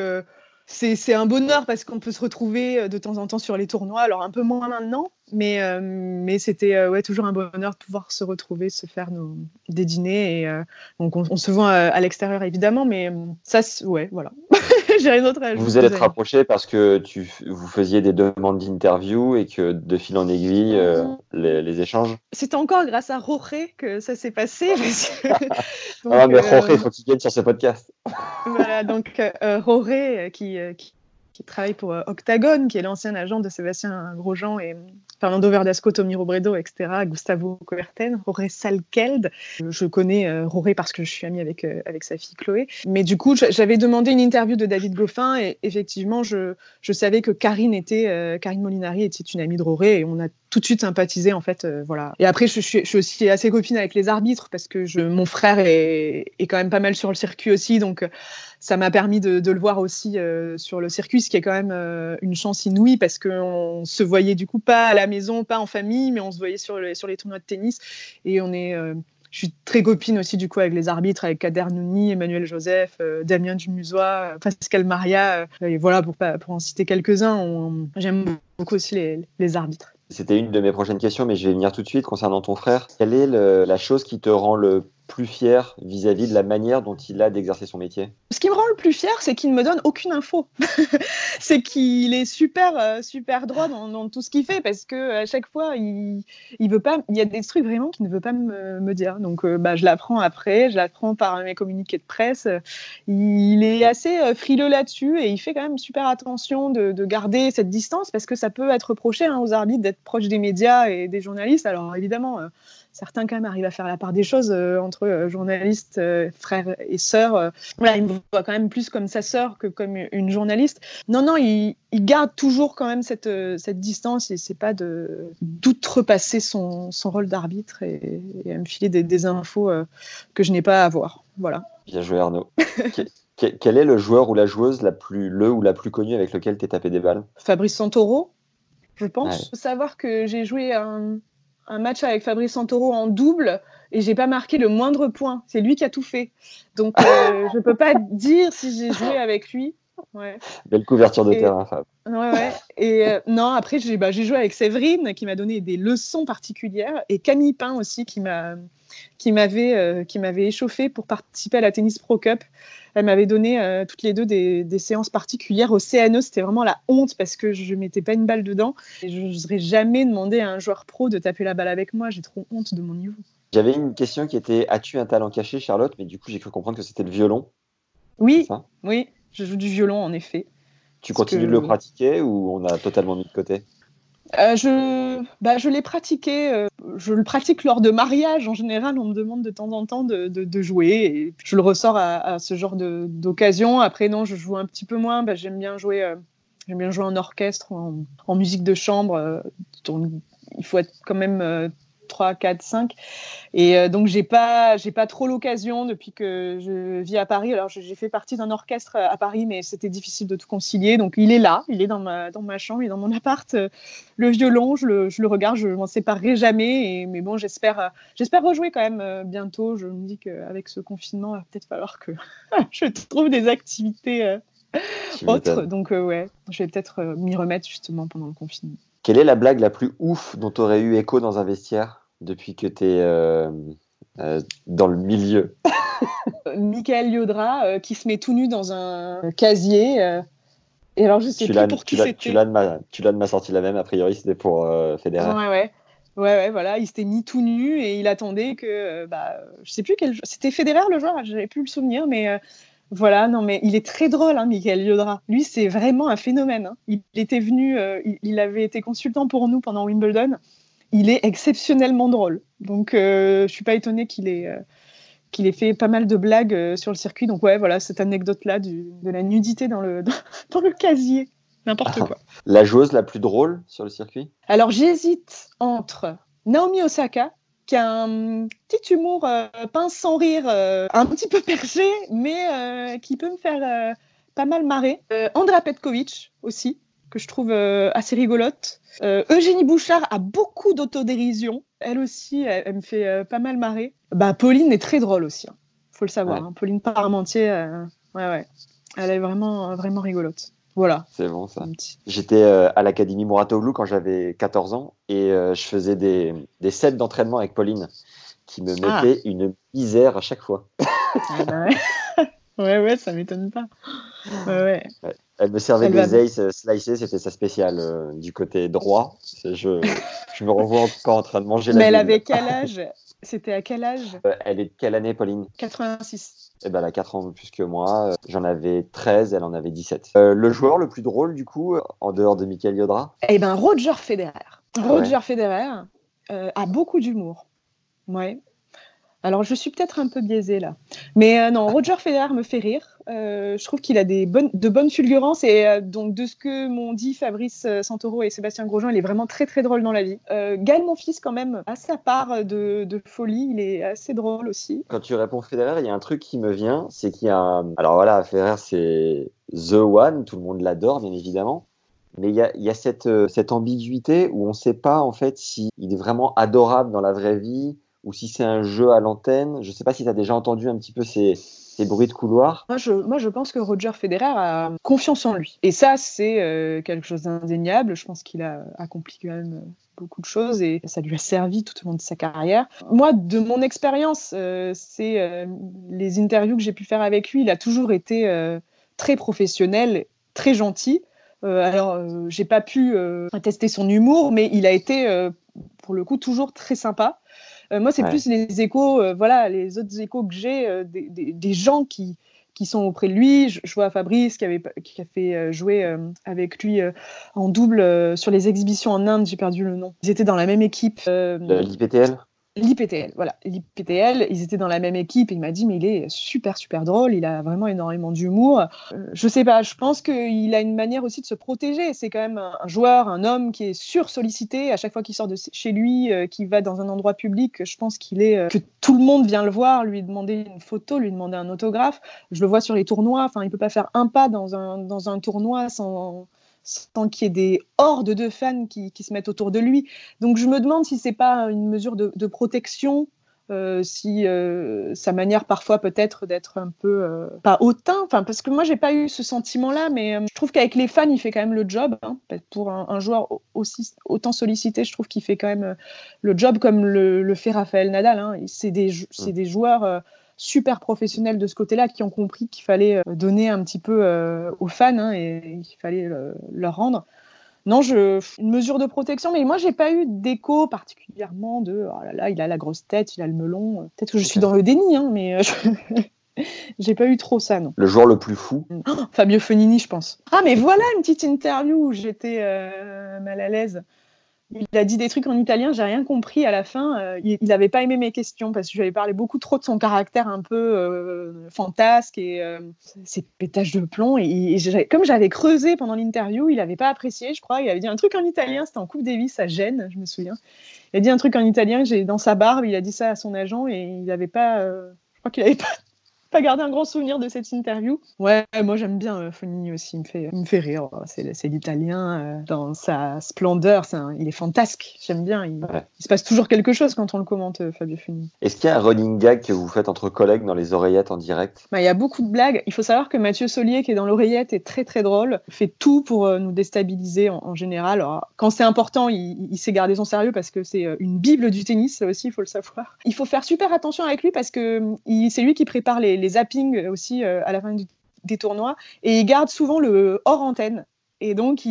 c'est un bonheur parce qu'on peut se retrouver de temps en temps sur les tournois, alors un peu moins maintenant, mais, mais c'était ouais, toujours un bonheur de pouvoir se retrouver, se faire des dîners. Et, donc on, se voit à, l'extérieur évidemment, mais ça, ouais, voilà. Vous allez être rapprochés parce que tu, vous faisiez des demandes d'interview et que de fil en aiguille, euh, les, échanges. C'est encore grâce à Roré que ça s'est passé. ah, mais Roré, il faut qu'il vienne sur ce podcast. voilà, donc euh, Roré qui, qui qui travaille pour euh, Octagon, qui est l'ancien agent de Sébastien Grosjean et Fernando Verdasco, Tommy Robredo, etc., Gustavo Coerten, Roré Salkeld. Je connais euh, Roré parce que je suis amie avec, euh, avec sa fille Chloé. Mais du coup, j'avais demandé une interview de David Goffin et effectivement, je, je savais que Karine, était, Karine Molinari était une amie de Roré et on a tout de suite sympathisé en fait voilà et après je suis, je suis, aussi assez copine avec les arbitres parce que je, mon frère est, est, quand même pas mal sur le circuit aussi donc ça m'a permis de, le voir aussi euh, sur le circuit, ce qui est quand même euh, une chance inouïe parce qu'on se voyait du coup pas à la maison, pas en famille, mais on se voyait sur, sur les tournois de tennis. Et on est, euh, je suis très copine aussi du coup avec les arbitres, avec Kader Nouni, Emmanuel Joseph, Damien Dumusois, Pascal Maria. et voilà, pour, pour en citer quelques-uns, j'aime beaucoup aussi les arbitres. C'était une de mes prochaines questions, mais je vais venir tout de suite concernant ton frère. Quelle est la chose qui te rend le plus fier vis-à-vis de la manière dont il a d'exercer son métier Ce qui me rend le plus fier, c'est qu'il ne me donne aucune info. c'est qu'il est super, euh, super droit dans, tout ce qu'il fait parce que à chaque fois, il, veut pas. Il y a des trucs vraiment qu'il ne veut pas me, dire. Donc, euh, bah, je l'apprends après, je l'apprends par mes communiqués de presse. Il est assez euh, frileux là-dessus et il fait quand même super attention de, garder cette distance parce que ça peut être reproché hein, aux arbitres d'être proche des médias et des journalistes. Alors évidemment certains quand même arrivent à faire la part des choses euh, entre euh, journalistes, euh, frères et sœurs. voilà, il me voit quand même plus comme sa sœur que comme une journaliste. Non, non, il, garde toujours quand même cette, cette distance et c'est pas de d'outrepasser son, son rôle d'arbitre et, à me filer des, infos que je n'ai pas à avoir. Voilà. Bien joué Arnaud. Quel est le joueur ou la joueuse la plus, le ou la plus connue avec lequel tu tapé des balles? Fabrice Santoro, je pense. Il faut savoir que j'ai joué un, un match avec Fabrice Santoro en double et j'ai pas marqué le moindre point. C'est lui qui a tout fait. Donc euh, je peux pas dire si j'ai joué avec lui. Ouais. Belle couverture de terrain, Fab. Ouais, ouais. Et euh, non, après j'ai bah, joué avec Séverine qui m'a donné des leçons particulières et Camille Pain aussi qui m'a qui m'avait euh, qui m'avait échauffé pour participer à la Tennis Pro Cup. Elle m'avait donné euh, toutes les deux des, séances particulières au CNE. C'était vraiment la honte parce que je ne mettais pas une balle dedans. Et je n'oserais jamais demander à un joueur pro de taper la balle avec moi. J'ai trop honte de mon niveau. J'avais une question qui était As-tu un talent caché, Charlotte? Mais du coup, j'ai cru comprendre que c'était le violon. Oui, oui, je joue du violon en effet. Tu continues de le pratiquer ou on a totalement mis de côté? Euh, je, bah, je l'ai pratiqué. Euh, je le pratique lors de mariage. En général, on me demande de temps en temps de, de, jouer et je le ressors à, ce genre d'occasion. Après, non, je joue un petit peu moins. Bah, j'aime bien jouer. Euh, j'aime bien jouer en orchestre, en, en musique de chambre. il faut être quand même 3, 4, 5. Et euh, donc, j'ai pas, j'ai pas trop l'occasion depuis que je vis à Paris. Alors, j'ai fait partie d'un orchestre à Paris, mais c'était difficile de tout concilier. Donc, il est là, il est dans ma, dans ma chambre, il est dans mon appart. Euh, le violon, je le, je le regarde, je m'en séparerai jamais. Et, mais bon, j'espère, euh, j'espère rejouer quand même bientôt. Je me dis qu'avec ce confinement, il va peut-être falloir que je trouve des activités autres. Donc, ouais, je vais peut-être m'y remettre justement pendant le confinement. Quelle est la blague la plus ouf dont tu aurais eu écho dans un vestiaire depuis que tu es euh, euh, dans le milieu? Michael Yodra euh, qui se met tout nu dans un casier. et alors, je sais plus pour qui c'était. Tu l'as de, ma, de ma sortie la même, a priori, c'était pour Federer. Ouais, ouais. Ouais, ouais, voilà, il s'était mis tout nu et il attendait que, bah, je sais plus quel, c'était Federer le joueur, j'avais plus le souvenir, mais voilà, non, mais il est très drôle, hein, Michael Yodra. Lui, c'est vraiment un phénomène. Hein. Il était venu, euh, il, avait été consultant pour nous pendant Wimbledon. Il est exceptionnellement drôle. Donc, euh, je suis pas étonnée qu'il ait, euh, qu'il ait fait pas mal de blagues sur le circuit. Donc, ouais, voilà, cette anecdote-là de la nudité dans le, dans le casier. N'importe quoi. La joueuse la plus drôle sur le circuit? Alors, j'hésite entre Naomi Osaka, qui a un petit humour euh, pince sans rire, euh, un petit peu perché, mais euh, qui peut me faire pas mal marrer. Andra Petkovic aussi, que je trouve assez rigolote. Eugénie Bouchard a beaucoup d'autodérision. Elle aussi, elle, me fait pas mal marrer. Bah, Pauline est très drôle aussi, hein. faut le savoir. Hein. Pauline Parmentier, ouais, ouais. Elle est vraiment, vraiment rigolote. Voilà. C'est bon ça. J'étais euh, à l'Académie Mouratoglou quand j'avais 14 ans et euh, je faisais des, des sets d'entraînement avec Pauline qui me ah. mettait une misère à chaque fois. Ah bah ouais. ouais, ça m'étonne pas. Ouais, Elle me servait des aces euh, slicés, c'était sa spéciale du côté droit. Je, je me revois encore en train de manger Mais la elle avait quel âge? C'était à quel âge? Elle est de quelle année, Pauline? 86 eh ben, elle a 4 ans plus que moi. Euh, j'en avais 13, elle en avait 17. Euh, le joueur le plus drôle, du coup, en dehors de Michael Yodra? Eh ben, Roger Federer. Ah Roger Federer euh, a beaucoup d'humour. Ouais. Alors, je suis peut-être un peu biaisée là. Mais euh, non, Roger Federer me fait rire. Euh, je trouve qu'il a des bonnes, de bonnes fulgurances. Et euh, donc, de ce que m'ont dit Fabrice Santoro et Sébastien Grosjean, il est vraiment très, très drôle dans la vie. Gaël, mon fils, quand même, a sa part de, folie. Il est assez drôle aussi. Quand tu réponds Federer, il y a un truc qui me vient. C'est qu'il y a. Alors voilà, Federer, c'est The One. Tout le monde l'adore, bien évidemment mais il y a, cette, cette, ambiguïté où on ne sait pas en fait s'il est vraiment adorable dans la vraie vie ou si c'est un jeu à l'antenne. Je ne sais pas si tu as déjà entendu un petit peu ces, bruits de couloir. Moi je, moi, je pense que Roger Federer a confiance en lui. Et ça, c'est euh, quelque chose d'indéniable. Je pense qu'il a accompli quand même euh, beaucoup de choses et ça lui a servi tout au long de sa carrière. Moi, de mon expérience, euh, c'est les interviews que j'ai pu faire avec lui. Il a toujours été très professionnel, très gentil. alors, j'ai pas pu tester son humour, mais il a été, pour le coup, toujours très sympa. Euh, moi, c'est plus les échos, euh, voilà, les autres échos que j'ai euh, des, gens qui, qui sont auprès de lui. Je, vois Fabrice qui, avait, qui a fait jouer avec lui en double sur les exhibitions en Inde, j'ai perdu le nom. Ils étaient dans la même équipe. L'IPTL? L'IPTL, voilà. L'IPTL, ils étaient dans la même équipe et il m'a dit, mais il est super, super drôle, il a vraiment énormément d'humour. Euh, je sais pas, je pense qu'il a une manière aussi de se protéger. C'est quand même un, joueur, un homme qui est sur-sollicité à chaque fois qu'il sort de chez lui, euh, qu'il va dans un endroit public. Je pense qu'il est, euh, que tout le monde vient le voir, lui demander une photo, lui demander un autographe. Je le vois sur les tournois, enfin, il peut pas faire un pas dans un, dans un tournoi sans sans qu'il y ait des hordes de fans qui, se mettent autour de lui. Donc je me demande si c'est pas une mesure de, protection, euh, si euh, sa manière parfois peut-être d'être un peu euh, pas hautain, enfin parce que moi j'ai pas eu ce sentiment-là, mais je trouve qu'avec les fans il fait quand même le job. Hein. Pour un, joueur aussi autant sollicité, je trouve qu'il fait quand même le job comme le, fait Raphaël Nadal. Hein. C'est des, mmh. des joueurs super professionnels de ce côté-là qui ont compris qu'il fallait euh, donner un petit peu euh, aux fans hein, et qu'il fallait leur rendre. Non, je, une mesure de protection, mais moi, j'ai pas eu d'écho particulièrement de oh là là, il a la grosse tête, il a le melon. Peut-être que je suis dans le déni, hein, mais euh, j'ai pas eu trop ça, non. Le joueur le plus fou oh, Fabio Fonini, je pense. Ah, mais voilà une petite interview où j'étais mal à l'aise. Il a dit des trucs en italien, j'ai rien compris à la fin. Euh, il n'avait pas aimé mes questions parce que je lui avais parlé beaucoup trop de son caractère un peu euh, fantasque et euh, ses pétages de plomb. Et, comme j'avais creusé pendant l'interview, il n'avait pas apprécié, je crois. Il avait dit un truc en italien, c'était en Coupe Davis à Gênes, je me souviens. Il a dit un truc en italien, j'ai dans sa barbe, il a dit ça à son agent et il n'avait pas. je crois qu'il n'avait pas pas gardé un grand souvenir de cette interview. Ouais, moi j'aime bien euh, Fonini aussi, il me fait, il me fait rire. C'est l'italien euh, dans sa splendeur, il est fantasque, j'aime bien. Il, se passe toujours quelque chose quand on le commente, euh, Fabio Fonini. Est-ce qu'il y a un running gag que vous faites entre collègues dans les oreillettes en direct? Bah, Il y a beaucoup de blagues. Il faut savoir que Mathieu Solier, qui est dans l'oreillette, est très très drôle, fait tout pour nous déstabiliser en, général. Alors, quand c'est important, il, il, sait garder son sérieux parce que c'est une bible du tennis, ça aussi, il faut le savoir. Il faut faire super attention avec lui parce que c'est lui qui prépare les les zappings aussi euh, à la fin des tournois. Et il garde souvent le hors antenne. Et donc,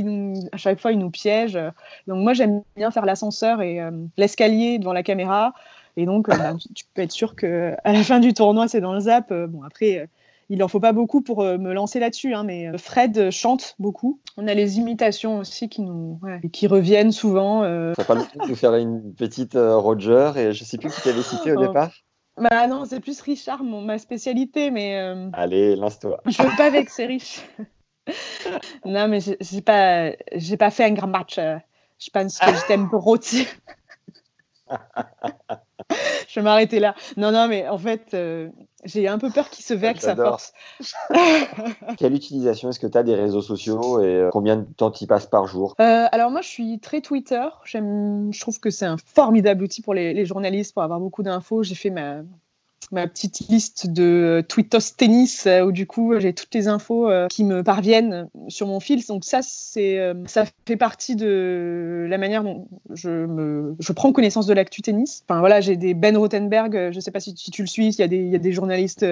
à chaque fois, il nous piège. Donc, moi, j'aime bien faire l'ascenseur et euh, l'escalier devant la caméra. Et donc, euh, bah, tu, peux être sûr qu'à la fin du tournoi, c'est dans le zap. bon, après, il en faut pas beaucoup pour me lancer là-dessus. Hein, mais Fred chante beaucoup. On a les imitations aussi qui, nous, qui reviennent souvent. Ça pas le coup de faire une petite Roger. Et je sais plus qui t'avait cité au oh. départ. Bah non, c'est plus Richard, mon, ma spécialité, mais. Euh, Allez, lance-toi. Je veux pas vexer Rich. non, mais j'ai pas, j'ai pas fait un grand match. Euh. Je pense que je t'aime rôti. je vais m'arrêter là. Non, non, mais en fait, euh, j'ai un peu peur qu'il se vexe à force. Quelle utilisation est-ce que tu as des réseaux sociaux et euh, combien de temps tu y passes par jour? Euh, Alors moi, je suis très Twitter. Je trouve que c'est un formidable outil pour les, les journalistes, pour avoir beaucoup d'infos. J'ai fait ma, ma petite liste de Twittos tennis euh, où du coup j'ai toutes les infos euh, qui me parviennent sur mon fil. Donc ça c'est euh, ça fait partie de la manière dont je me je prends connaissance de l'actu tennis. Enfin voilà j'ai des Ben Rothenberg, je sais pas si, tu le suis, il y a des il y a des journalistes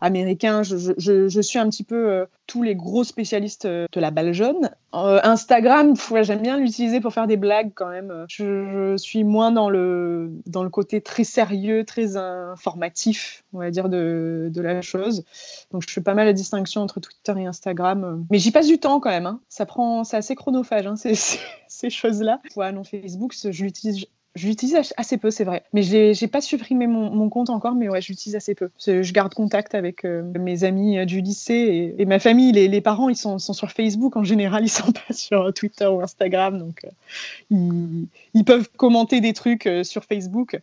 américains. Je, je, je, suis un petit peu tous les gros spécialistes de la balle jaune. Instagram, j'aime bien l'utiliser pour faire des blagues quand même. Je, je, suis moins dans le dans le côté très sérieux, très informatif on va dire, de, la chose. Donc, je fais pas mal la distinction entre Twitter et Instagram. Mais j'y passe du temps quand même. Hein. Ça prend, c'est assez chronophage, hein, ces, choses-là. Ouais, non, Facebook, je l'utilise assez peu, c'est vrai. Mais je n'ai pas supprimé mon, compte encore, mais ouais, je l'utilise assez peu. Je garde contact avec euh, mes amis euh, du lycée et, ma famille. Les, parents, ils sont, sur Facebook en général, ils sont pas sur Twitter ou Instagram. Donc, euh, ils, peuvent commenter des trucs sur Facebook.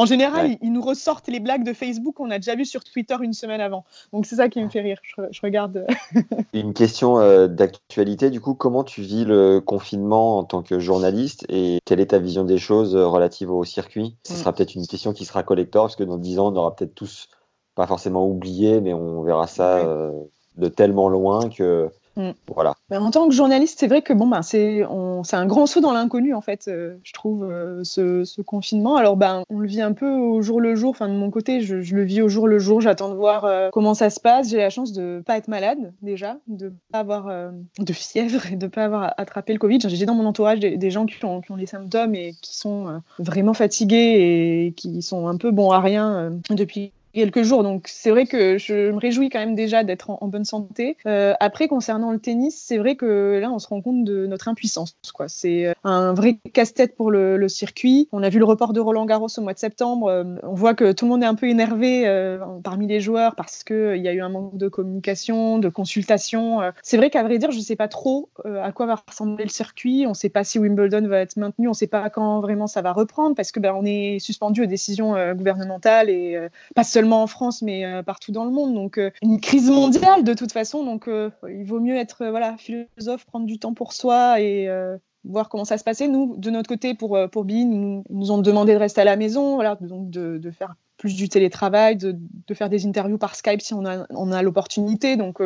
En général, ils, nous ressortent les blagues de Facebook qu'on a déjà vues sur Twitter une semaine avant. Donc c'est ça qui me fait rire. Je, regarde. une question euh, d'actualité, du coup, comment tu vis le confinement en tant que journaliste et quelle est ta vision des choses euh, relatives au circuit? Ce sera peut-être une question qui sera collector parce que dans 10 ans, on aura peut-être tous, pas forcément oublié, mais on verra ça euh, de tellement loin que Mm. Voilà. en tant que journaliste, c'est vrai que bon, ben, c'est un grand saut dans l'inconnu, en fait, euh, je trouve, euh, ce, confinement. Alors, ben, on le vit un peu au jour le jour. Enfin, de mon côté, je, le vis au jour le jour. J'attends de voir euh, comment ça se passe. J'ai la chance de ne pas être malade, déjà, de ne pas avoir de fièvre et de ne pas avoir attrapé le Covid. J'ai dans mon entourage des, gens qui ont, qui ont, les symptômes et qui sont vraiment fatigués et qui sont un peu bons à rien depuis quelques jours. Donc c'est vrai que je me réjouis quand même déjà d'être en, bonne santé. Euh, après, concernant le tennis, c'est vrai que là, on se rend compte de notre impuissance. Quoi. C'est euh, un vrai casse-tête pour le, circuit. On a vu le report de Roland Garros au mois de septembre. Euh, on voit que tout le monde est un peu énervé euh, parmi les joueurs parce qu'il y a eu un manque de communication, de consultation. C'est vrai qu'à vrai dire, je ne sais pas trop à quoi va ressembler le circuit. On ne sait pas si Wimbledon va être maintenu. On ne sait pas quand vraiment ça va reprendre parce que ben, on est suspendu aux décisions gouvernementales et pas seulement seulement en France, mais euh, partout dans le monde. Donc, euh, une crise mondiale de toute façon. Donc, euh, il vaut mieux être voilà, philosophe, prendre du temps pour soi et voir comment ça se passait. Nous, de notre côté, pour, pour BIN, nous, nous ont demandé de rester à la maison, voilà, donc de, de faire plus du télétravail, de, de, faire des interviews par Skype si on a, on a l'opportunité. Donc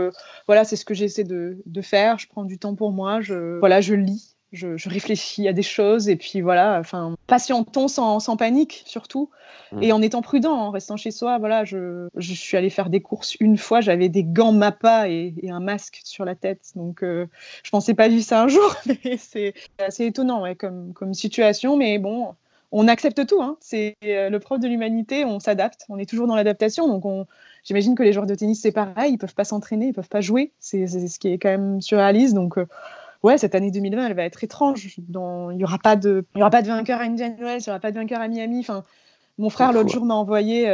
voilà, c'est ce que j'essaie de, de, faire. Je prends du temps pour moi, je, voilà, je lis je, réfléchis à des choses et puis voilà, enfin, patientons sans, sans panique surtout mm. et en étant prudent, en restant chez soi. Voilà, je, je suis allée faire des courses une fois, j'avais des gants Mappa et, et, un masque sur la tête, donc euh, je pensais pas vivre ça un jour, mais c'est assez étonnant ouais, comme, comme situation, mais bon. On accepte tout, hein. c'est euh, le propre de l'humanité, on s'adapte, on est toujours dans l'adaptation. Donc on, j'imagine que les joueurs de tennis c'est pareil, ils peuvent pas s'entraîner, ils peuvent pas jouer, c'est ce qui est quand même surréaliste. Donc euh, ouais, cette année 2020, elle va être étrange. Dans... Il n'y aura, pas de... Il y aura pas de vainqueur à Indian Wells, il n'y aura pas de vainqueur à Miami. Enfin, mon frère, l'autre jour, m'a envoyé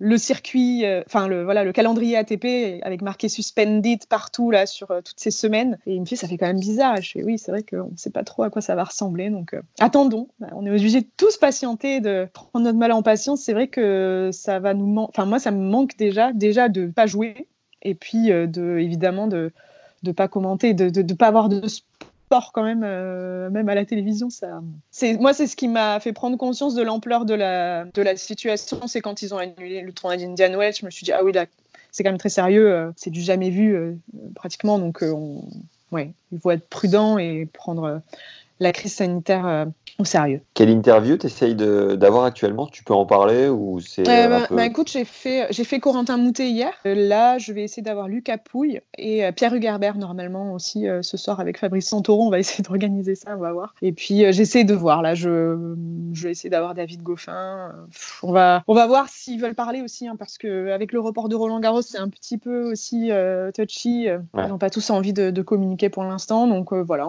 le circuit, euh, enfin le voilà le calendrier ATP avec marqué suspended partout là sur euh, toutes ces semaines. Et il me fait ça fait quand même bizarre. Et je fais oui c'est vrai qu'on ne sait pas trop à quoi ça va ressembler. Donc euh, attendons. Bah, on est obligé de tous patienter, de prendre notre mal en patience. C'est vrai que ça va nous manquer. Enfin moi ça me manque déjà déjà de pas jouer et puis de évidemment de de pas commenter, de ne pas avoir de quand même, euh, même à la télévision. Ça, c'est moi, c'est ce qui m'a fait prendre conscience de l'ampleur de la de la situation. C'est quand ils ont annulé le tournoi d'Indian Wells, je me suis dit ah oui là, c'est quand même très sérieux. Euh, c'est du jamais vu euh, pratiquement. Donc on, ouais, il faut être prudent et prendre la crise sanitaire au sérieux. Quelle interview tu essayes d'avoir actuellement? Tu peux en parler ou c'est euh, bah, bah, écoute, j'ai fait, j'ai fait Corentin Moutet hier. Euh, là, je vais essayer d'avoir Lucas Pouille et euh, Pierre Hugerbert normalement aussi ce soir avec Fabrice Santoro. On va essayer d'organiser ça, on va voir. Et puis j'essaie de voir. Là, je, je vais essayer d'avoir David Goffin. on va, on va voir s'ils veulent parler aussi, hein, parce que avec le report de Roland Garros, c'est un petit peu aussi touchy. Ils n'ont pas tous envie de, communiquer pour l'instant, donc voilà,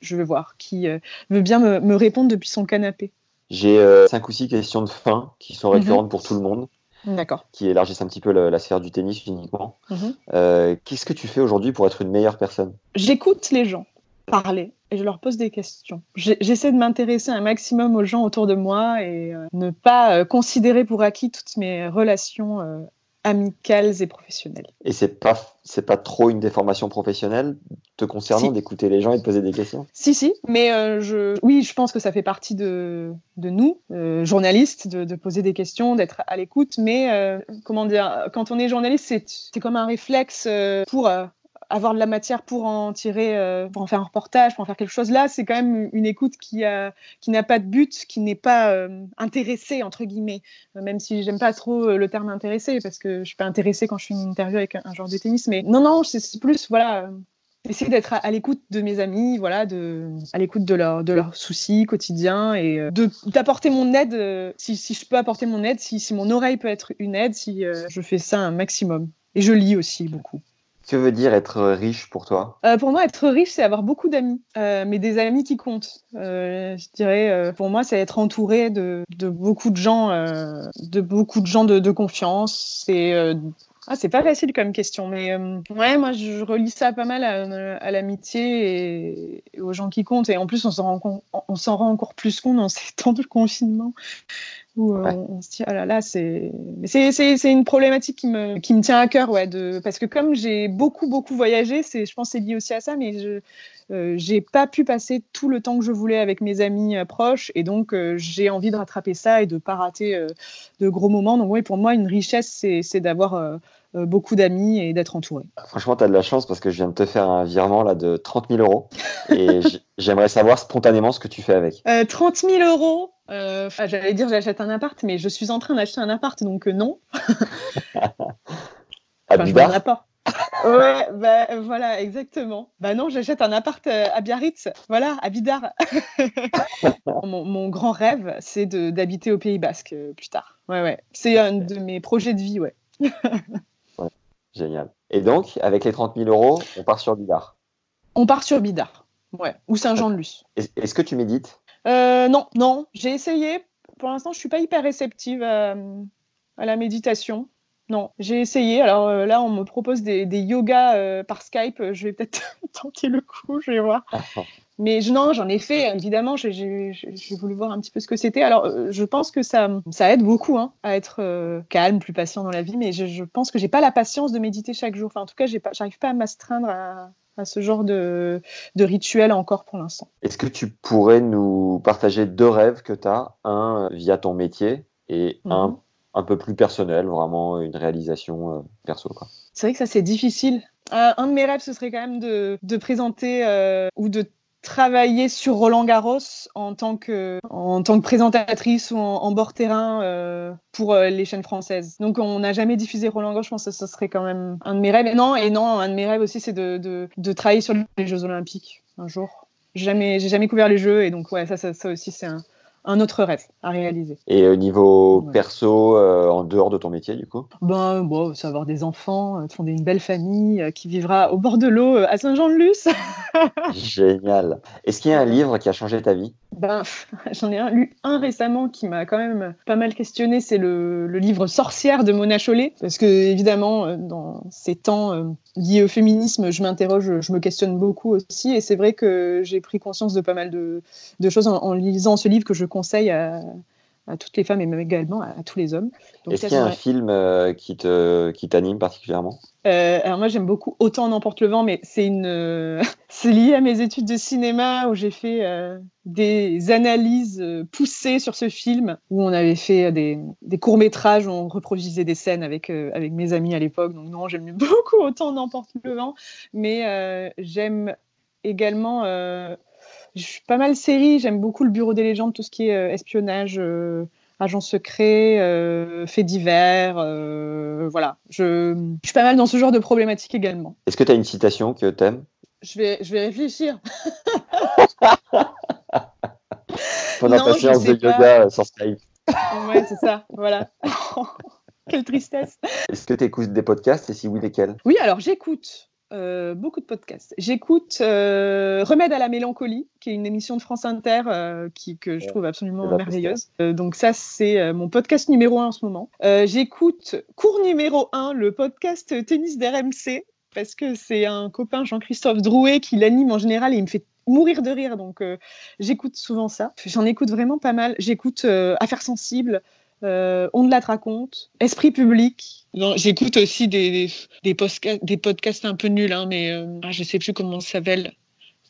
je vais voir qui veut bien me, me répondre depuis son canapé J'ai euh, cinq ou six questions de fin qui sont récurrentes mhm. pour tout le monde. D'accord. Qui élargissent un petit peu la, sphère du tennis uniquement. Mhm. Euh, qu'est-ce que tu fais aujourd'hui pour être une meilleure personne? J'écoute les gens parler et je leur pose des questions. J'essaie de m'intéresser un maximum aux gens autour de moi et euh, ne pas considérer pour acquis toutes mes relations amicales et professionnelles. Et c'est pas c'est pas trop une déformation professionnelle te concernant d'écouter les gens et de poser des questions? Si si, mais euh, je oui, je pense que ça fait partie de, de nous euh, journalistes de, de, poser des questions, d'être à l'écoute, mais euh, comment dire, quand on est journaliste, c'est comme un réflexe pour avoir de la matière pour en tirer, euh, pour en faire un reportage, pour en faire quelque chose. Là, c'est quand même une écoute qui n'a pas de but, qui n'est pas euh, intéressée entre guillemets. Euh, même si j'aime pas trop le terme intéressé parce que je suis pas intéressée quand je fais une interview avec un, genre de tennis. Mais non, non, c'est plus voilà. Essayer d'être à, l'écoute de mes amis, voilà, à l'écoute de, leur, de leurs soucis quotidiens et d'apporter mon aide, si, je peux apporter mon aide, si mon oreille peut être une aide, si je fais ça un maximum. Et je lis aussi beaucoup. Que veut dire être riche pour toi? Euh, Pour moi, être riche, c'est avoir beaucoup d'amis, euh, mais des amis qui comptent. Euh, je dirais, pour moi, c'est être entouré de, beaucoup de gens, de beaucoup de gens de, confiance. C'est ah, c'est pas facile comme question, mais ouais, moi je relis ça pas mal à, l'amitié et, aux gens qui comptent. Et en plus, on s'en rend, rend encore plus compte dans ces temps de confinement où euh, on se dit ah là là c'est c'est une problématique qui me qui me tient à cœur ouais de parce que comme j'ai beaucoup beaucoup voyagé je pense c'est lié aussi à ça mais je euh, j'ai pas pu passer tout le temps que je voulais avec mes amis euh, proches et donc j'ai envie de rattraper ça et de pas rater de gros moments donc oui pour moi une richesse c'est d'avoir beaucoup d'amis et d'être entouré. Franchement, tu as de la chance parce que je viens de te faire un virement là, de 30 000 euros et j'aimerais savoir spontanément ce que tu fais avec. 30 000 euros euh, j'allais dire j'achète un appart, mais je suis en train d'acheter un appart, donc euh, non. enfin, je pas. Ouais, bah, voilà, exactement. Bah non, j'achète un appart euh, à Biarritz, voilà, à Bidar. mon, grand rêve, c'est d'habiter au Pays Basque plus tard. Ouais, ouais. C'est un de mes projets de vie, ouais. ouais. Génial. Et donc, avec les 30 000 euros, on part sur Bidar. On part sur Bidar, ouais, ou Saint-Jean-de-Luz. Est-ce que tu médites? Euh, non, non, j'ai essayé. Pour l'instant, je suis pas hyper réceptive à, la méditation. Non, j'ai essayé. Alors euh, là, on me propose des, yogas euh, par Skype. Je vais peut-être tenter le coup, je vais voir. Mais non, j'en ai fait, évidemment. J'ai voulu voir un petit peu ce que c'était. Alors, je pense que ça, ça aide beaucoup hein, à être calme, plus patient dans la vie. Mais je, je pense que j'ai pas la patience de méditer chaque jour. Enfin, en tout cas, j'arrive pas à m'astreindre à, à ce genre de, de rituel encore pour l'instant. Est-ce que tu pourrais nous partager deux rêves que tu as, un via ton métier et un mhm. un peu plus personnel, vraiment une réalisation euh, perso C'est vrai que ça c'est difficile. un de mes rêves, ce serait quand même de, de présenter euh, ou de travailler sur Roland Garros en tant que, en tant que présentatrice ou en, bord terrain euh, pour euh, les chaînes françaises. Donc on n'a jamais diffusé Roland Garros, je pense que ce serait quand même un de mes rêves. Et non, et non, un de mes rêves aussi, c'est de, de, travailler sur les Jeux Olympiques un jour. Jamais, j'ai jamais couvert les Jeux et donc ouais, ça, ça aussi c'est un, un autre rêve à réaliser. Et au niveau perso, euh, en dehors de ton métier, du coup? Ben, bon, c'est avoir des enfants, euh, fonder une belle famille euh, qui vivra au bord de l'eau à Saint-Jean-de-Luz. Génial. Est-ce qu'il y a un livre qui a changé ta vie? Ben, j'en ai un, lu un récemment qui m'a quand même pas mal questionné. C'est le, le, livre Sorcière de Mona Chollet. Parce que, évidemment, dans ces temps liés au féminisme, je m'interroge, je me questionne beaucoup aussi. Et c'est vrai que j'ai pris conscience de pas mal de, choses en lisant ce livre que je conseille à, à toutes les femmes et même également à, à tous les hommes. Est-ce qu'il y a un film euh, qui te qui t'anime particulièrement? Euh, Alors moi j'aime beaucoup Autant n'emporte le vent, mais c'est une euh, c'est lié à mes études de cinéma où j'ai fait des analyses poussées sur ce film où on avait fait des, des courts métrages où on reproduisait des scènes avec avec mes amis à l'époque. Donc non j'aime beaucoup Autant n'emporte le vent, mais j'aime également je suis pas mal série, j'aime beaucoup le Bureau des légendes, tout ce qui est euh, espionnage, euh, agents secrets, euh, faits divers, euh, voilà. Je, je, suis pas mal dans ce genre de problématiques également. Est-ce que tu as une citation que tu aimes je vais, je vais réfléchir. Pendant ta séance de yoga sur Skype. ouais, c'est ça, voilà. Quelle tristesse. Est-ce que tu écoutes des podcasts et si oui, lesquels? Oui, alors j'écoute. Euh, beaucoup de podcasts. J'écoute euh, Remède à la mélancolie, qui est une émission de France Inter euh, qui, que je trouve absolument merveilleuse. Donc ça, c'est mon podcast numéro un en ce moment. J'écoute cours numéro un, le podcast tennis d'RMC, parce que c'est un copain, Jean-Christophe Drouet, qui l'anime en général et il me fait mourir de rire. Donc j'écoute souvent ça. J'en écoute vraiment pas mal. J'écoute Affaires sensibles, euh, on la raconte, Esprit public. J'écoute aussi des, des, des, podcasts, des, podcasts un peu nuls, hein, mais euh, ah, je sais plus comment ça s'appelle.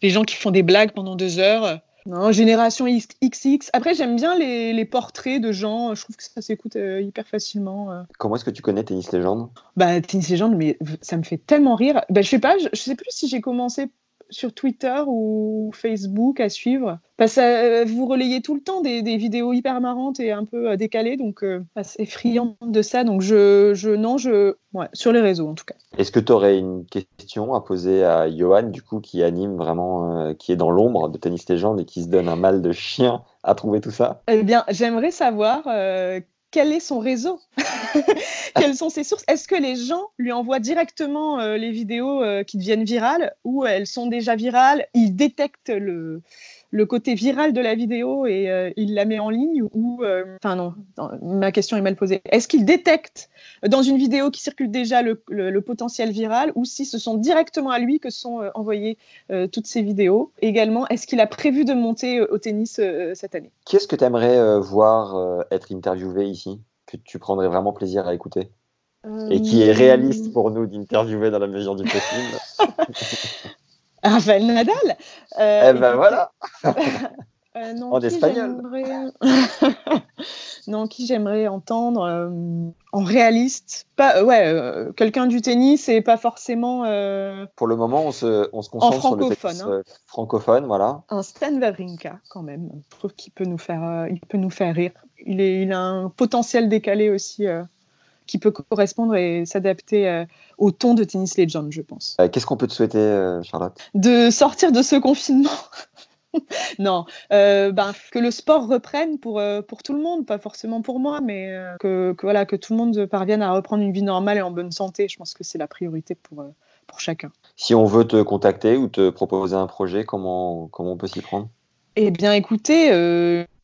Des gens qui font des blagues pendant deux heures. Non, Génération XX. Après, j'aime bien les, les, portraits de gens. Je trouve que ça s'écoute euh, hyper facilement. Euh. Comment est-ce que tu connais Tennis Légende? Bah, Tennis Légende, mais ça me fait tellement rire. Bah, je sais pas, je, je sais plus si j'ai commencé sur Twitter ou Facebook à suivre. Parce que vous relayez tout le temps des, des, vidéos hyper marrantes et un peu euh, décalées, donc euh, assez friande de ça. Donc je, je non, je, ouais, sur les réseaux en tout cas. Est-ce que tu aurais une question à poser à Johan, du coup, qui anime vraiment, euh, qui est dans l'ombre de Tennis Légende et qui se donne un mal de chien à trouver tout ça? Eh bien, j'aimerais savoir euh, quel est son réseau? Quelles sont ses sources? Est-ce que les gens lui envoient directement euh, les vidéos euh, qui deviennent virales ou elles sont déjà virales? Il détecte le, le côté viral de la vidéo et euh, il la met en ligne ou enfin non, non, ma question est mal posée. Est-ce qu'il détecte dans une vidéo qui circule déjà le, le, le, potentiel viral ou si ce sont directement à lui que sont euh, envoyées euh, toutes ces vidéos? Également, est-ce qu'il a prévu de monter euh, au tennis cette année? Qui est-ce que tu aimerais voir être interviewé ici que tu prendrais vraiment plaisir à écouter? Et qui est réaliste pour nous d'interviewer dans la mesure du possible? Raphaël Nadal euh, Eh ben voilà euh, non, En espagnol Non, qui j'aimerais entendre euh, en réaliste pas, Ouais, quelqu'un du tennis et pas forcément... Pour le moment, on se, on se concentre sur le tennis hein. francophone, voilà. Un Stan Wawrinka, quand même. Je trouve qu'il peut, nous faire, il peut nous faire rire. Il, est, il a un potentiel décalé aussi qui peut correspondre et s'adapter euh, au ton de Tennis Legend, je pense. Euh, Qu'est-ce qu'on peut te souhaiter, euh, Charlotte? De sortir de ce confinement. non, euh, ben, que le sport reprenne pour, euh, pour tout le monde, pas forcément pour moi, mais euh, que, que, voilà, que tout le monde parvienne à reprendre une vie normale et en bonne santé. Je pense que c'est la priorité pour, pour chacun. Si on veut te contacter ou te proposer un projet, comment, comment on peut s'y prendre? Eh bien, écoutez,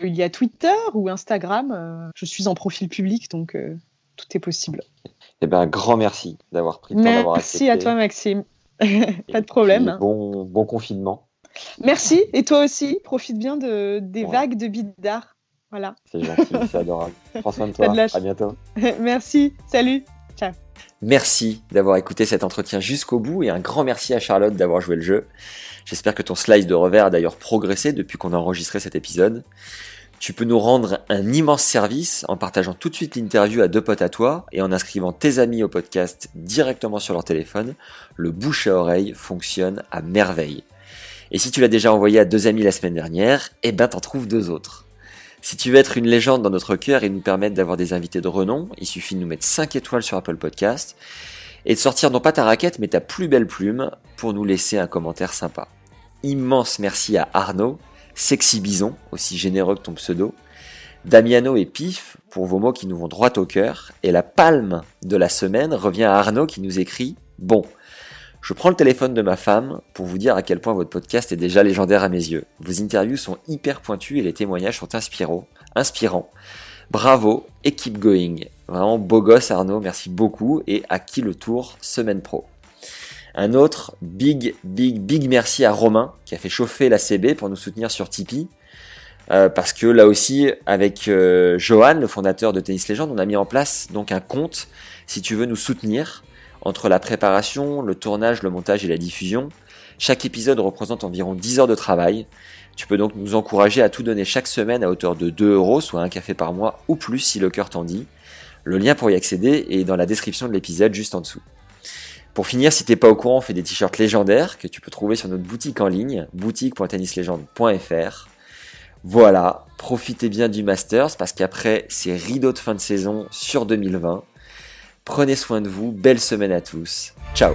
il y a Twitter ou Instagram. je suis en profil public, donc tout est possible. Eh bien, un grand merci d'avoir pris le temps d'avoir accepté. Merci à toi, Maxime. Pas de problème. Bon, bon confinement. Merci. Et toi aussi, profite bien de, des ouais. vagues de bidard. Voilà. C'est gentil, c'est adorable. Prends soin de toi. De à bientôt. merci. Salut. Ciao. Merci d'avoir écouté cet entretien jusqu'au bout et un grand merci à Charlotte d'avoir joué le jeu. J'espère que ton slice de revers a d'ailleurs progressé depuis qu'on a enregistré cet épisode. Tu peux nous rendre un immense service en partageant tout de suite l'interview à deux potes à toi et en inscrivant tes amis au podcast directement sur leur téléphone. Le bouche à oreille fonctionne à merveille. Et si tu l'as déjà envoyé à deux amis la semaine dernière, eh ben t'en trouves deux autres. Si tu veux être une légende dans notre cœur et nous permettre d'avoir des invités de renom, il suffit de nous mettre 5 étoiles sur Apple Podcast et de sortir non pas ta raquette mais ta plus belle plume pour nous laisser un commentaire sympa. Immense merci à Arnaud Sexy Bison, aussi généreux que ton pseudo, Damiano et Pif pour vos mots qui nous vont droit au cœur, et la palme de la semaine revient à Arnaud qui nous écrit Bon, je prends le téléphone de ma femme pour vous dire à quel point votre podcast est déjà légendaire à mes yeux. Vos interviews sont hyper pointues et les témoignages sont inspirants. Bravo et keep going. Vraiment beau gosse Arnaud, merci beaucoup et à qui le tour semaine pro? Un autre big big big merci à Romain qui a fait chauffer la CB pour nous soutenir sur Tipeee. Euh, parce que là aussi, avec euh, Johan, le fondateur de Tennis Legend, on a mis en place donc un compte si tu veux nous soutenir entre la préparation, le tournage, le montage et la diffusion. Chaque épisode représente environ 10 heures de travail. Tu peux donc nous encourager à tout donner chaque semaine à hauteur de 2 euros, soit un café par mois ou plus si le cœur t'en dit. Le lien pour y accéder est dans la description de l'épisode juste en dessous. Pour finir, si t'es pas au courant, on fait des t-shirts légendaires que tu peux trouver sur notre boutique en ligne, boutique.tennislegende.fr. Voilà, profitez bien du Masters parce qu'après, c'est rideau de fin de saison sur 2020. Prenez soin de vous, belle semaine à tous. Ciao